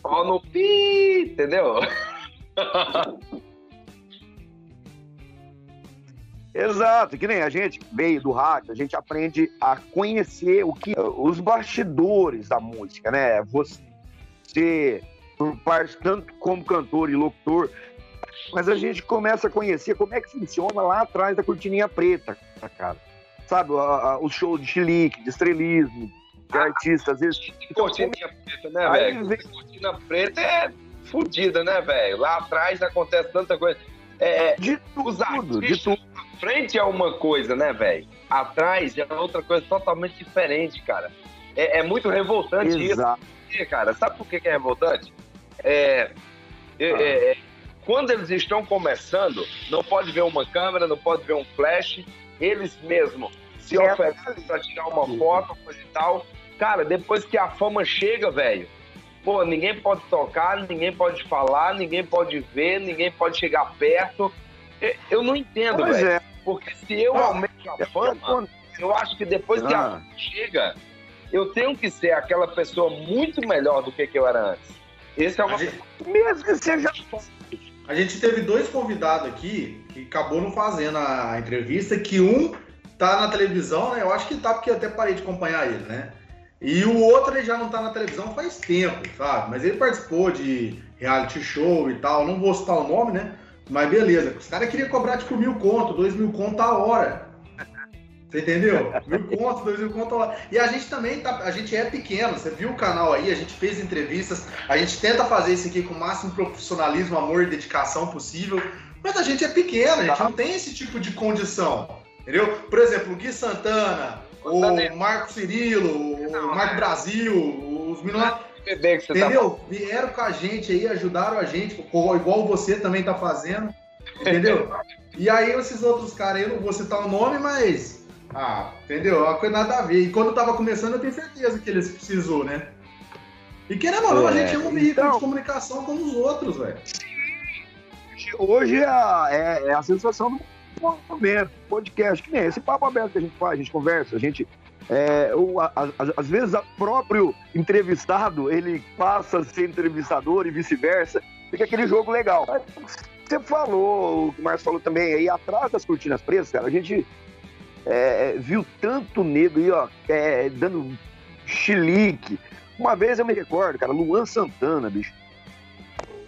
Ó no pi, entendeu? Exato, que nem a gente veio do rádio, a gente aprende a conhecer o que os bastidores da música, né? Você, tanto como cantor e locutor, mas a gente começa a conhecer como é que funciona lá atrás da cortininha preta, cara. Sabe, o show de chilique, de estrelismo, de ah, artistas, às vezes. Cortininha preta, né, velho? Vem... Cortina preta é fodida, né, velho? Lá atrás acontece tanta coisa É, de tudo, de tudo. Frente é uma coisa, né, velho? Atrás é outra coisa totalmente diferente, cara. É, é muito revoltante Exato. isso. Cara, sabe por que é revoltante? É, é, ah. é, quando eles estão começando, não pode ver uma câmera, não pode ver um flash, eles mesmos se é. oferecem para tirar uma foto, coisa e tal. Cara, depois que a fama chega, velho, pô, ninguém pode tocar, ninguém pode falar, ninguém pode ver, ninguém pode chegar perto. Eu não entendo, velho. É. Porque se eu ah, aumento a fama, eu acho que depois que a ah. fama chega, eu tenho que ser aquela pessoa muito melhor do que, que eu era antes. Esse é uma... Gente... Mesmo que seja a gente teve dois convidados aqui que acabou não fazendo a entrevista, que um tá na televisão, né? Eu acho que tá porque eu até parei de acompanhar ele, né? E o outro ele já não tá na televisão faz tempo, sabe? Mas ele participou de reality show e tal. Não vou citar o nome, né? Mas beleza. Os caras queriam cobrar tipo mil conto, dois mil conto a hora. Você entendeu? Mil contos, dois mil contos lá. E a gente também tá, a gente é pequeno, você viu o canal aí, a gente fez entrevistas, a gente tenta fazer isso aqui com o máximo profissionalismo, amor e dedicação possível, mas a gente é pequeno, a gente não tem esse tipo de condição. Entendeu? Por exemplo, o Gui Santana, o Marco Cirilo, o Marco Brasil, os meninos. Tá entendeu? Vieram com a gente aí, ajudaram a gente, igual você também tá fazendo. Entendeu? E aí esses outros caras aí, eu não vou citar o nome, mas ah, entendeu? É uma coisa nada a ver. E quando tava começando, eu tenho certeza que eles precisou, né? E querendo ou não, é, a gente é um veículo então, de comunicação como os outros, velho. Hoje é a, é, é a sensação do momento, podcast, que nem esse papo aberto que a gente faz, a gente conversa, a gente. É, o, a, a, às vezes, o próprio entrevistado ele passa a ser entrevistador e vice-versa, fica aquele jogo legal. Você falou, o que o Marcos falou também, aí atrás das cortinas pretas, cara, a gente é, viu tanto negro aí, ó, é, dando chilique. Uma vez eu me recordo, cara, Luan Santana, bicho.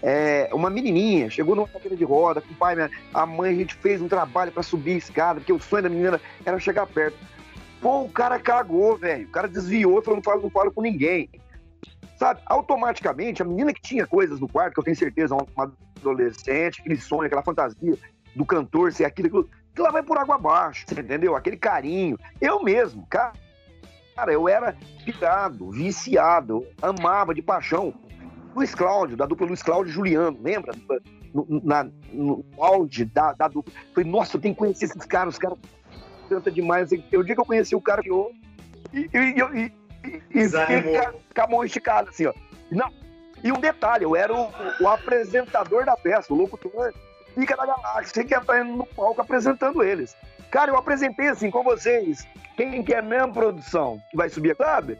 É, uma menininha chegou numa cadeira de roda com o pai, minha, a mãe, a gente fez um trabalho para subir a escada, porque o sonho da menina era chegar perto. Pô, o cara cagou, velho. O cara desviou e falou: não falo, não falo com ninguém. Sabe, automaticamente, a menina que tinha coisas no quarto, que eu tenho certeza, uma adolescente, aquele sonho, aquela fantasia do cantor ser aquilo, aquilo que lá vai por água abaixo, entendeu? Aquele carinho. Eu mesmo, cara, cara eu era pirado, viciado, amava de paixão. Luiz Cláudio, da dupla Luiz Cláudio e Juliano, lembra? No, na, no auge da, da dupla. Falei, nossa, eu tenho que conhecer esses caras, os caras canta demais. Eu dia que eu conheci o cara que eu. E, e, e, e, e com a mão esticada, assim, ó. Não. E um detalhe, eu era o, o apresentador da peça, o locutor pica da galáxia, que indo no palco apresentando eles. Cara, eu apresentei assim com vocês. Quem que é mesmo produção que vai subir, sabe?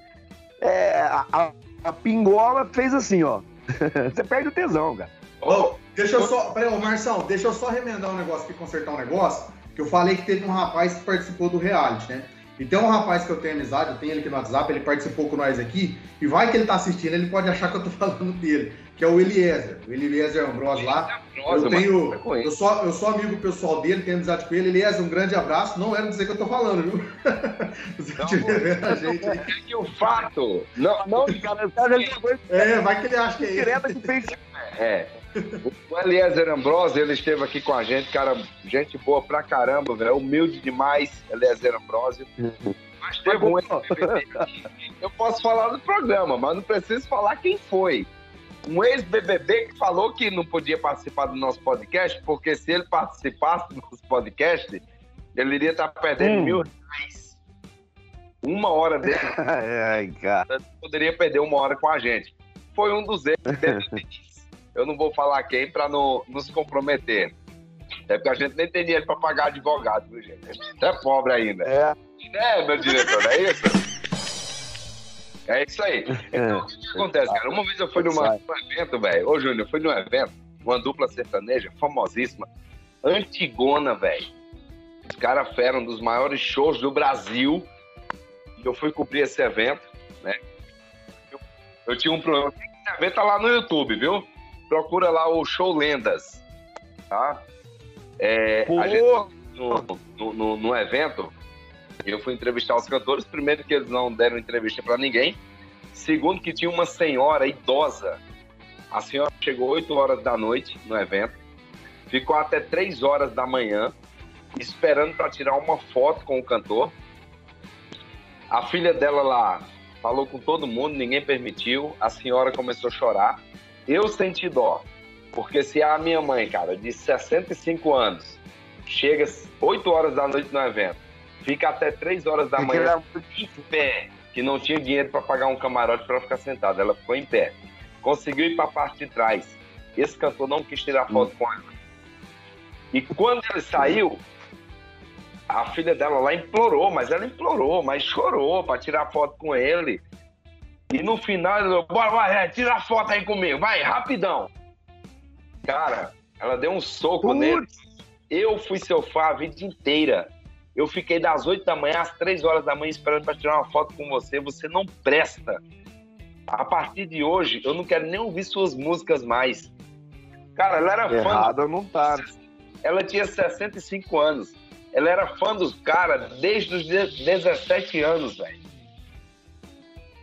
É, a, a, a pingola fez assim, ó. Você perde o tesão, cara. Oh, deixa eu só. Peraí, ô Marção, deixa eu só remendar um negócio aqui, consertar um negócio. Que eu falei que teve um rapaz que participou do reality, né? E tem um rapaz que eu tenho amizade, eu tenho ele aqui no WhatsApp, ele participou com nós aqui, e vai que ele tá assistindo, ele pode achar que eu tô falando dele que é o Eliezer. O Eliezer Ambrose lá. Eu tenho. Eu sou, eu sou amigo pessoal dele, tenho amizade com ele. Eliezer, um grande abraço. Não era dizer que eu tô falando, viu? Você não, vendo a gente aí. É que o fato. Não, não, cara, É, vai que ele acha que é que fez. É. O Eliezer Ambrose, ele esteve aqui com a gente, cara, gente boa pra caramba, velho. Humilde demais, Eliezer Ambrose. Mas teve um Eu posso falar do programa, mas não preciso falar quem foi um ex-BBB que falou que não podia participar do nosso podcast, porque se ele participasse do nosso podcast, ele iria estar perdendo hum. mil reais. Uma hora dele. Ai, cara. Poderia perder uma hora com a gente. Foi um dos ex Eu não vou falar quem para não nos comprometer. É porque a gente nem tem dinheiro para pagar advogado, viu, gente? É pobre ainda. É. É, meu diretor, não é isso? É isso aí. Então, o que, que acontece, cara? Uma vez eu fui numa, num evento, velho. Ô, Júnior, eu fui num evento, uma dupla sertaneja famosíssima, Antigona, velho. Os caras feram um dos maiores shows do Brasil. Eu fui cobrir esse evento, né? Eu, eu tinha um problema. Esse evento tá lá no YouTube, viu? Procura lá o Show Lendas, tá? É, a gente, no, no, no, no evento, eu fui entrevistar os cantores. Primeiro, que eles não deram entrevista para ninguém. Segundo, que tinha uma senhora idosa. A senhora chegou 8 horas da noite no evento, ficou até 3 horas da manhã esperando para tirar uma foto com o cantor. A filha dela lá falou com todo mundo, ninguém permitiu. A senhora começou a chorar. Eu senti dó, porque se a minha mãe, cara, de 65 anos, chega 8 horas da noite no evento, fica até 3 horas da manhã em pé, que não tinha dinheiro para pagar um camarote para ficar sentada, ela ficou em pé. Conseguiu ir para a parte de trás. Esse cantor não quis tirar foto hum. com ela. E quando ele saiu, a filha dela lá implorou, mas ela implorou, mas chorou para tirar foto com ele. E no final ele falou, bora, vai, tira a foto aí comigo, vai, rapidão. Cara, ela deu um soco Putz. nele. Eu fui seu fã a vida inteira. Eu fiquei das 8 da manhã às 3 horas da manhã esperando para tirar uma foto com você. Você não presta. A partir de hoje, eu não quero nem ouvir suas músicas mais. Cara, ela era Errado fã. não tá. Ela tinha 65 anos. Ela era fã dos caras desde os 17 anos, velho.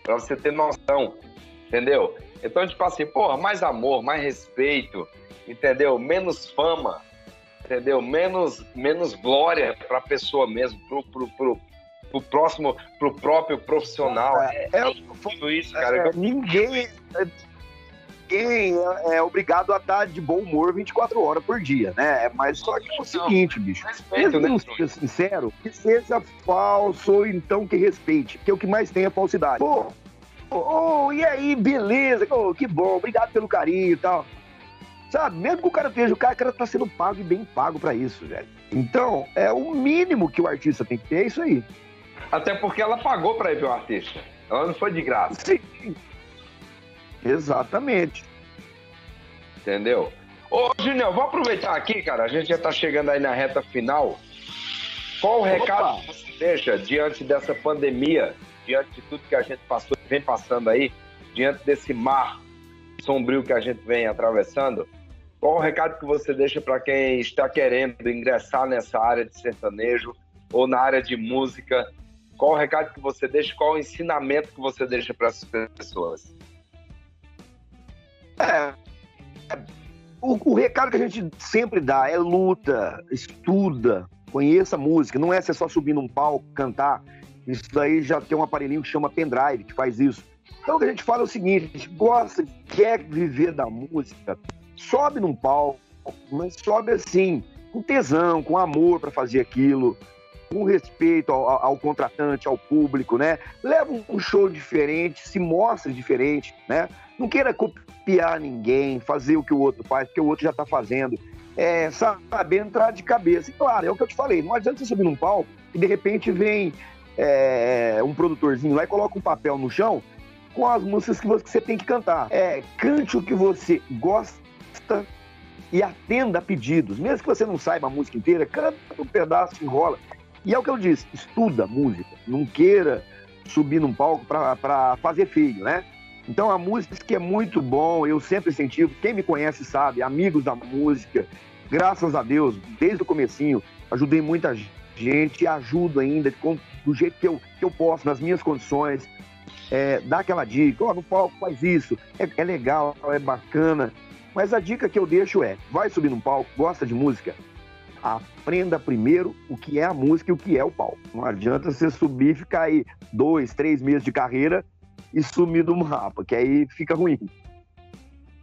Pra você ter noção, entendeu? Então, tipo assim, porra, mais amor, mais respeito, entendeu? Menos fama, entendeu? Menos, menos glória pra pessoa mesmo, pro, pro, pro, pro próximo, pro próprio profissional. É, é, é isso, cara. É, ninguém ninguém é, é, obrigado a estar de bom humor 24 horas por dia, né? Mas só que é o seguinte, bicho. Respeito, né? Seja sincero, que seja falso ou então que respeite, porque o que mais tem é falsidade. Pô, oh, e aí, beleza? Oh, que bom, obrigado pelo carinho e tal. Sabe, mesmo que o cara esteja, o cara, o cara tá sendo pago e bem pago para isso, velho. Então, é o mínimo que o artista tem que ter, é isso aí. Até porque ela pagou para ir ver o artista. Ela não foi de graça. Sim. Exatamente. Entendeu? Ô, Junior, vou aproveitar aqui, cara. A gente já tá chegando aí na reta final. Qual o recado que você deixa diante dessa pandemia, diante de tudo que a gente passou, vem passando aí, diante desse mar sombrio que a gente vem atravessando? Qual o recado que você deixa para quem está querendo ingressar nessa área de sertanejo ou na área de música? Qual o recado que você deixa? Qual o ensinamento que você deixa para essas pessoas? É, o, o, recado que a gente sempre dá é luta, estuda, conheça a música. Não é você só subir num palco, cantar. Isso daí já tem um aparelhinho que chama pendrive, que faz isso. Então o que a gente fala é o seguinte, a gente gosta, quer viver da música, sobe num palco, mas sobe assim, com tesão, com amor para fazer aquilo, com respeito ao, ao, contratante, ao público, né? Leva um show diferente, se mostre diferente, né? Não queira copiar ninguém, fazer o que o outro faz, porque o outro já está fazendo. É, saber entrar de cabeça. E claro, é o que eu te falei, não adianta você subir num palco e de repente vem é, um produtorzinho lá e coloca um papel no chão com as músicas que você tem que cantar. É, cante o que você gosta e atenda a pedidos. Mesmo que você não saiba a música inteira, canta um pedaço, enrola. E é o que eu disse, estuda música. Não queira subir num palco para fazer feio, né? Então a música que é muito bom, eu sempre incentivo, quem me conhece sabe, amigos da música, graças a Deus, desde o comecinho, ajudei muita gente, ajudo ainda do jeito que eu, que eu posso, nas minhas condições, é, dá aquela dica, ó, oh, no palco faz isso, é, é legal, é bacana, mas a dica que eu deixo é, vai subir num palco, gosta de música, aprenda primeiro o que é a música e o que é o palco. Não adianta você subir e ficar aí dois, três meses de carreira e sumir do mapa, que aí fica ruim.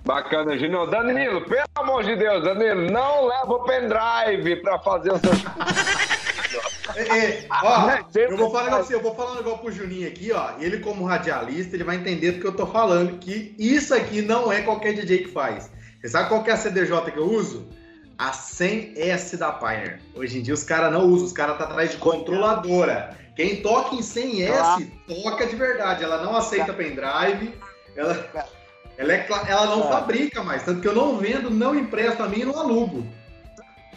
Bacana, Júnior. Danilo, pelo amor de Deus, Danilo, não leva o pendrive para fazer o seu. é, é, ó, eu vou falar assim, eu vou falar um negócio pro Juninho aqui, ó. Ele, como radialista, ele vai entender do que eu tô falando, que isso aqui não é qualquer DJ que faz. Você sabe qual que é a CDJ que eu uso? A 100S da Pioneer. Hoje em dia os caras não usam, os caras tá atrás de controladora. Quem toca em 100S, ah. toca de verdade. Ela não aceita pendrive, ela, ela, é, ela não ah. fabrica mais. Tanto que eu não vendo, não empresto a mim e não alugo.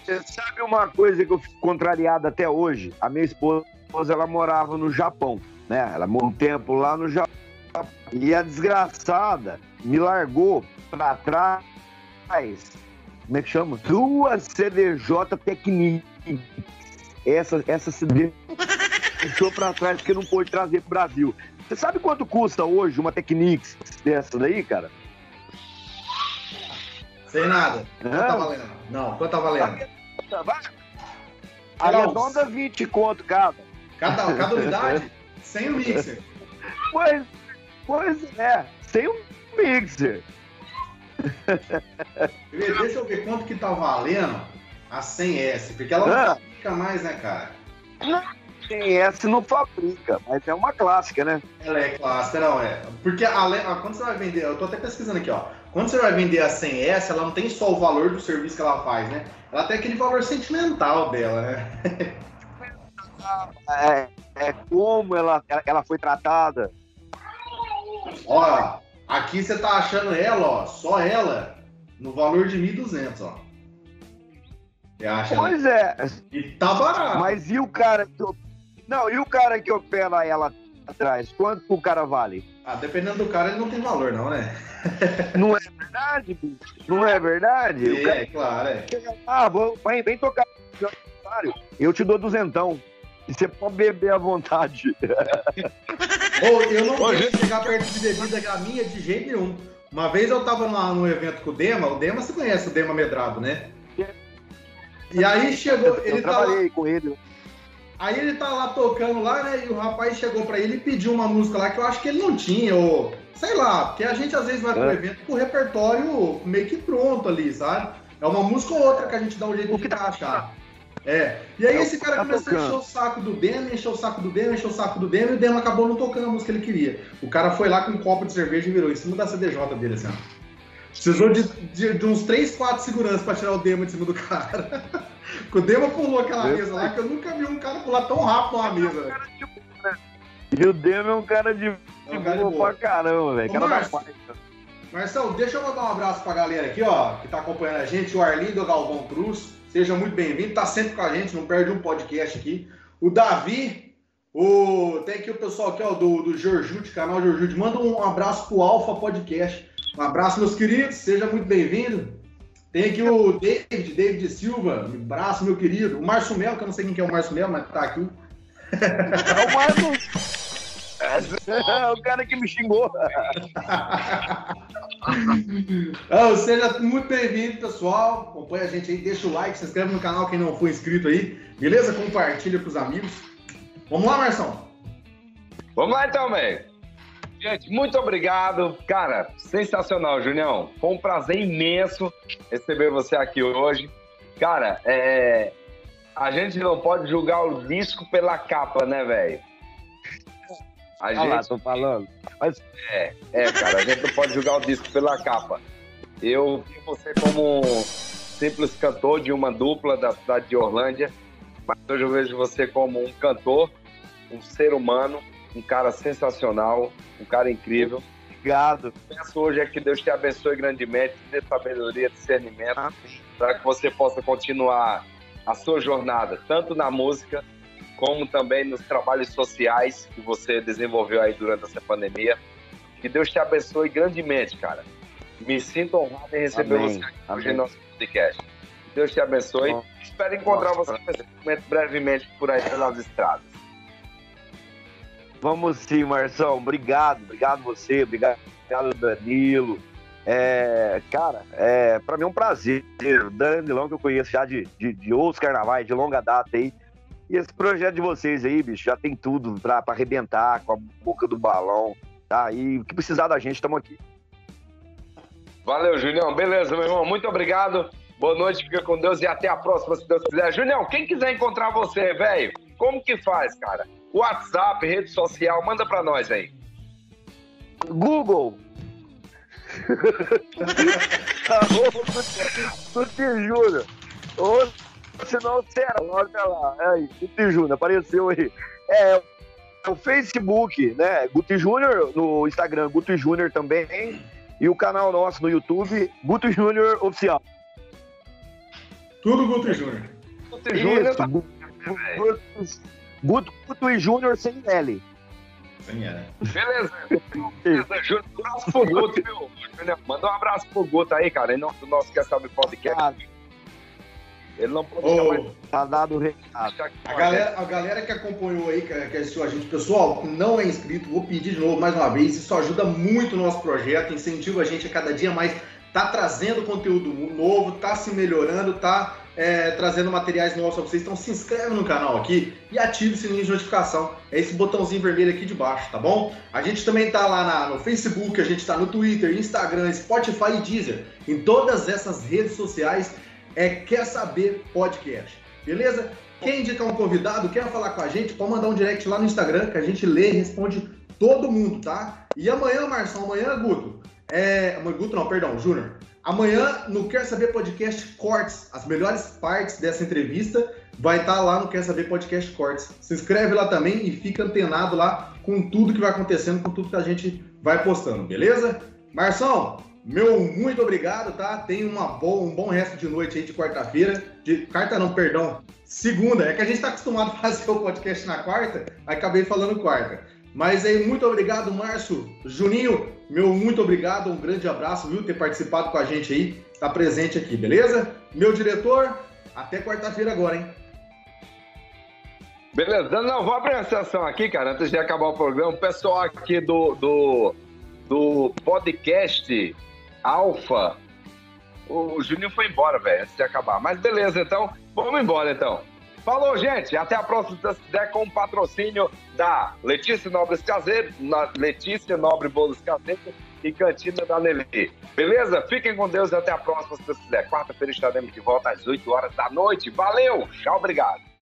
Você sabe uma coisa que eu fico contrariado até hoje? A minha esposa, ela morava no Japão, né? Ela morou um tempo lá no Japão. E a desgraçada me largou pra trás. Como é que chama? Duas CDJ Technics. Essa, essa CD deixou para trás porque não pôde trazer para o Brasil. Você sabe quanto custa hoje uma Technics dessa daí, cara? Sem nada. Quanto tá valendo? Não, quanto tá valendo? A redonda 20 conto cada. Cada, cada unidade? sem o mixer. Pois, pois é, sem o mixer. Deixa eu ver quanto que tá valendo a 100S, porque ela não ah. fabrica mais, né, cara? Não, 100S não fabrica, mas é uma clássica, né? Ela é clássica, não é. Porque a, a, quando você vai vender, eu tô até pesquisando aqui, ó. Quando você vai vender a 100S, ela não tem só o valor do serviço que ela faz, né? Ela tem aquele valor sentimental dela, né? é, é como ela, ela foi tratada. Ó, aqui você tá achando ela, ó, só ela, no valor de 1.200, ó. Você acha? Pois né? é. E tá barato. Mas e o cara que. Não, e o cara que opera ela atrás? Quanto o cara vale? Ah, dependendo do cara, ele não tem valor, não, né? Não é verdade, bicho? Não é verdade? É, cara... claro, é. Ah, vou, vem, vem tocar. Eu te dou duzentão. E você pode beber à vontade. oh, eu não vou chegar perto de bebida minha de jeito nenhum. Uma vez eu tava lá no evento com o Dema, o Dema você conhece o Dema Medrado, né? E aí chegou. Ele eu tá trabalhei lá, com ele. Aí ele tá lá tocando lá, né? E o rapaz chegou pra ele e pediu uma música lá que eu acho que ele não tinha, ou sei lá, porque a gente às vezes vai pro é. evento com o repertório meio que pronto ali, sabe? É uma música ou outra que a gente dá um jeito de encaixar. É. E aí é esse cara tá começou tocando. a encher o saco do Demo, encheu o saco do Demo, encheu o saco do Demo, e o Demo acabou não tocando a música que ele queria. O cara foi lá com um copo de cerveja e virou em cima da CDJ dele, assim, ó. Precisou de, de, de, uns 3, 4 seguranças pra tirar o Demo de cima do cara. o Demo pulou aquela mesa lá, que eu nunca vi um cara pular tão rápido numa mesa. E o Demo é um cara de, é um cara de boa pra caramba, velho. Cara Marcio, da Marcelo, deixa eu mandar um abraço pra galera aqui, ó, que tá acompanhando a gente. O Arlindo Galvão Cruz, seja muito bem-vindo. Tá sempre com a gente, não perde um podcast aqui. O Davi, o... tem aqui o pessoal aqui, ó, do, do Jorjude, canal Jorjude. Manda um abraço pro Alfa Podcast. Um abraço, meus queridos, seja muito bem-vindo. Tem aqui o David, David Silva, um abraço, meu querido. O Márcio Mel, que eu não sei quem que é o Márcio Mel, mas tá aqui. É o Márcio. É o cara que me xingou. seja muito bem-vindo, pessoal. Acompanha a gente aí, deixa o like, se inscreve no canal quem não for inscrito aí. Beleza? Compartilha com os amigos. Vamos lá, Marção? Vamos lá então, velho. Gente, muito obrigado. Cara, sensacional, Junião. Foi um prazer imenso receber você aqui hoje. Cara, é... a gente não pode julgar o disco pela capa, né, velho? A Olha gente... lá, tô falando. Mas... É, é, cara, a gente não pode julgar o disco pela capa. Eu vi você como um simples cantor de uma dupla da cidade de Orlândia, mas hoje eu vejo você como um cantor, um ser humano, um cara sensacional, um cara incrível. Obrigado. Peço hoje é que Deus te abençoe grandemente, dê sabedoria, discernimento, para que você possa continuar a sua jornada, tanto na música, como também nos trabalhos sociais que você desenvolveu aí durante essa pandemia. Que Deus te abençoe grandemente, cara. Me sinto honrado em receber Amém. você aqui hoje no nosso podcast. Deus te abençoe. Espero encontrar você brevemente por aí pelas estradas. Vamos sim, Marção. Obrigado, obrigado você, obrigado, Danilo. É, cara, é, para mim é um prazer. Danilão que eu conheço já de, de, de outros carnavais, de longa data aí. E esse projeto de vocês aí, bicho, já tem tudo pra, pra arrebentar com a boca do balão, tá? E o que precisar da gente, estamos aqui. Valeu, Julião. Beleza, meu irmão. Muito obrigado. Boa noite, fica com Deus e até a próxima, se Deus quiser. Julião, quem quiser encontrar você, velho, como que faz, cara? WhatsApp, rede social, manda pra nós aí. Google. Tuti Júnior. Ou senão será, olha lá. É aí, Tuti Júnior, apareceu aí. É, o Facebook, né? Guti Júnior, no Instagram, Guti Júnior também. E o canal nosso no YouTube, Guto Júnior Oficial. Tudo Guto Júnior. Guto Júnior. Guto, Guto e Júnior sem L. Sem L. Beleza. Beleza, Júnior. Um abraço pro Guto, viu? Manda um abraço pro Guto aí, cara, no nosso Quer Saber Podcast. Ah. Ele não pode oh, mais... Tá dado o recado. A galera, a galera que acompanhou aí, que, que assistiu a gente, pessoal, não é inscrito, vou pedir de novo mais uma vez. Isso ajuda muito o nosso projeto, incentiva a gente a cada dia mais tá trazendo conteúdo novo, tá se melhorando, tá é, trazendo materiais novos para vocês. Então se inscreve no canal aqui e ative o sininho de notificação. É esse botãozinho vermelho aqui de baixo, tá bom? A gente também tá lá na, no Facebook, a gente tá no Twitter, Instagram, Spotify e Deezer. Em todas essas redes sociais é Quer Saber Podcast. Beleza? Quem indicar um convidado, quer falar com a gente, pode mandar um direct lá no Instagram que a gente lê e responde todo mundo, tá? E amanhã, Marção, amanhã, Guto, é... Guto não, perdão, Júnior. Amanhã, no Quer Saber Podcast Cortes, as melhores partes dessa entrevista vai estar tá lá no Quer Saber Podcast Cortes. Se inscreve lá também e fica antenado lá com tudo que vai acontecendo, com tudo que a gente vai postando, beleza? Marção, meu muito obrigado, tá? Tenha uma boa, um bom resto de noite aí de quarta-feira. De quarta não, perdão. Segunda. É que a gente está acostumado a fazer o podcast na quarta, acabei falando quarta. Mas aí, muito obrigado, Márcio. Juninho, meu muito obrigado, um grande abraço, viu, ter participado com a gente aí, tá presente aqui, beleza? Meu diretor, até quarta-feira agora, hein? Beleza, não, vou abrir a sessão aqui, cara, antes de acabar o programa. O pessoal aqui do, do, do podcast Alfa, o Juninho foi embora, velho, antes de acabar. Mas beleza, então, vamos embora, então. Falou, gente. Até a próxima, se der, com o patrocínio da Letícia Nobre Caseiro, Letícia Nobre Bolos Caseiro e Cantina da Nelê. Beleza? Fiquem com Deus e até a próxima, se Deus quiser. Quarta-feira estaremos de volta às 8 horas da noite. Valeu! Tchau, obrigado.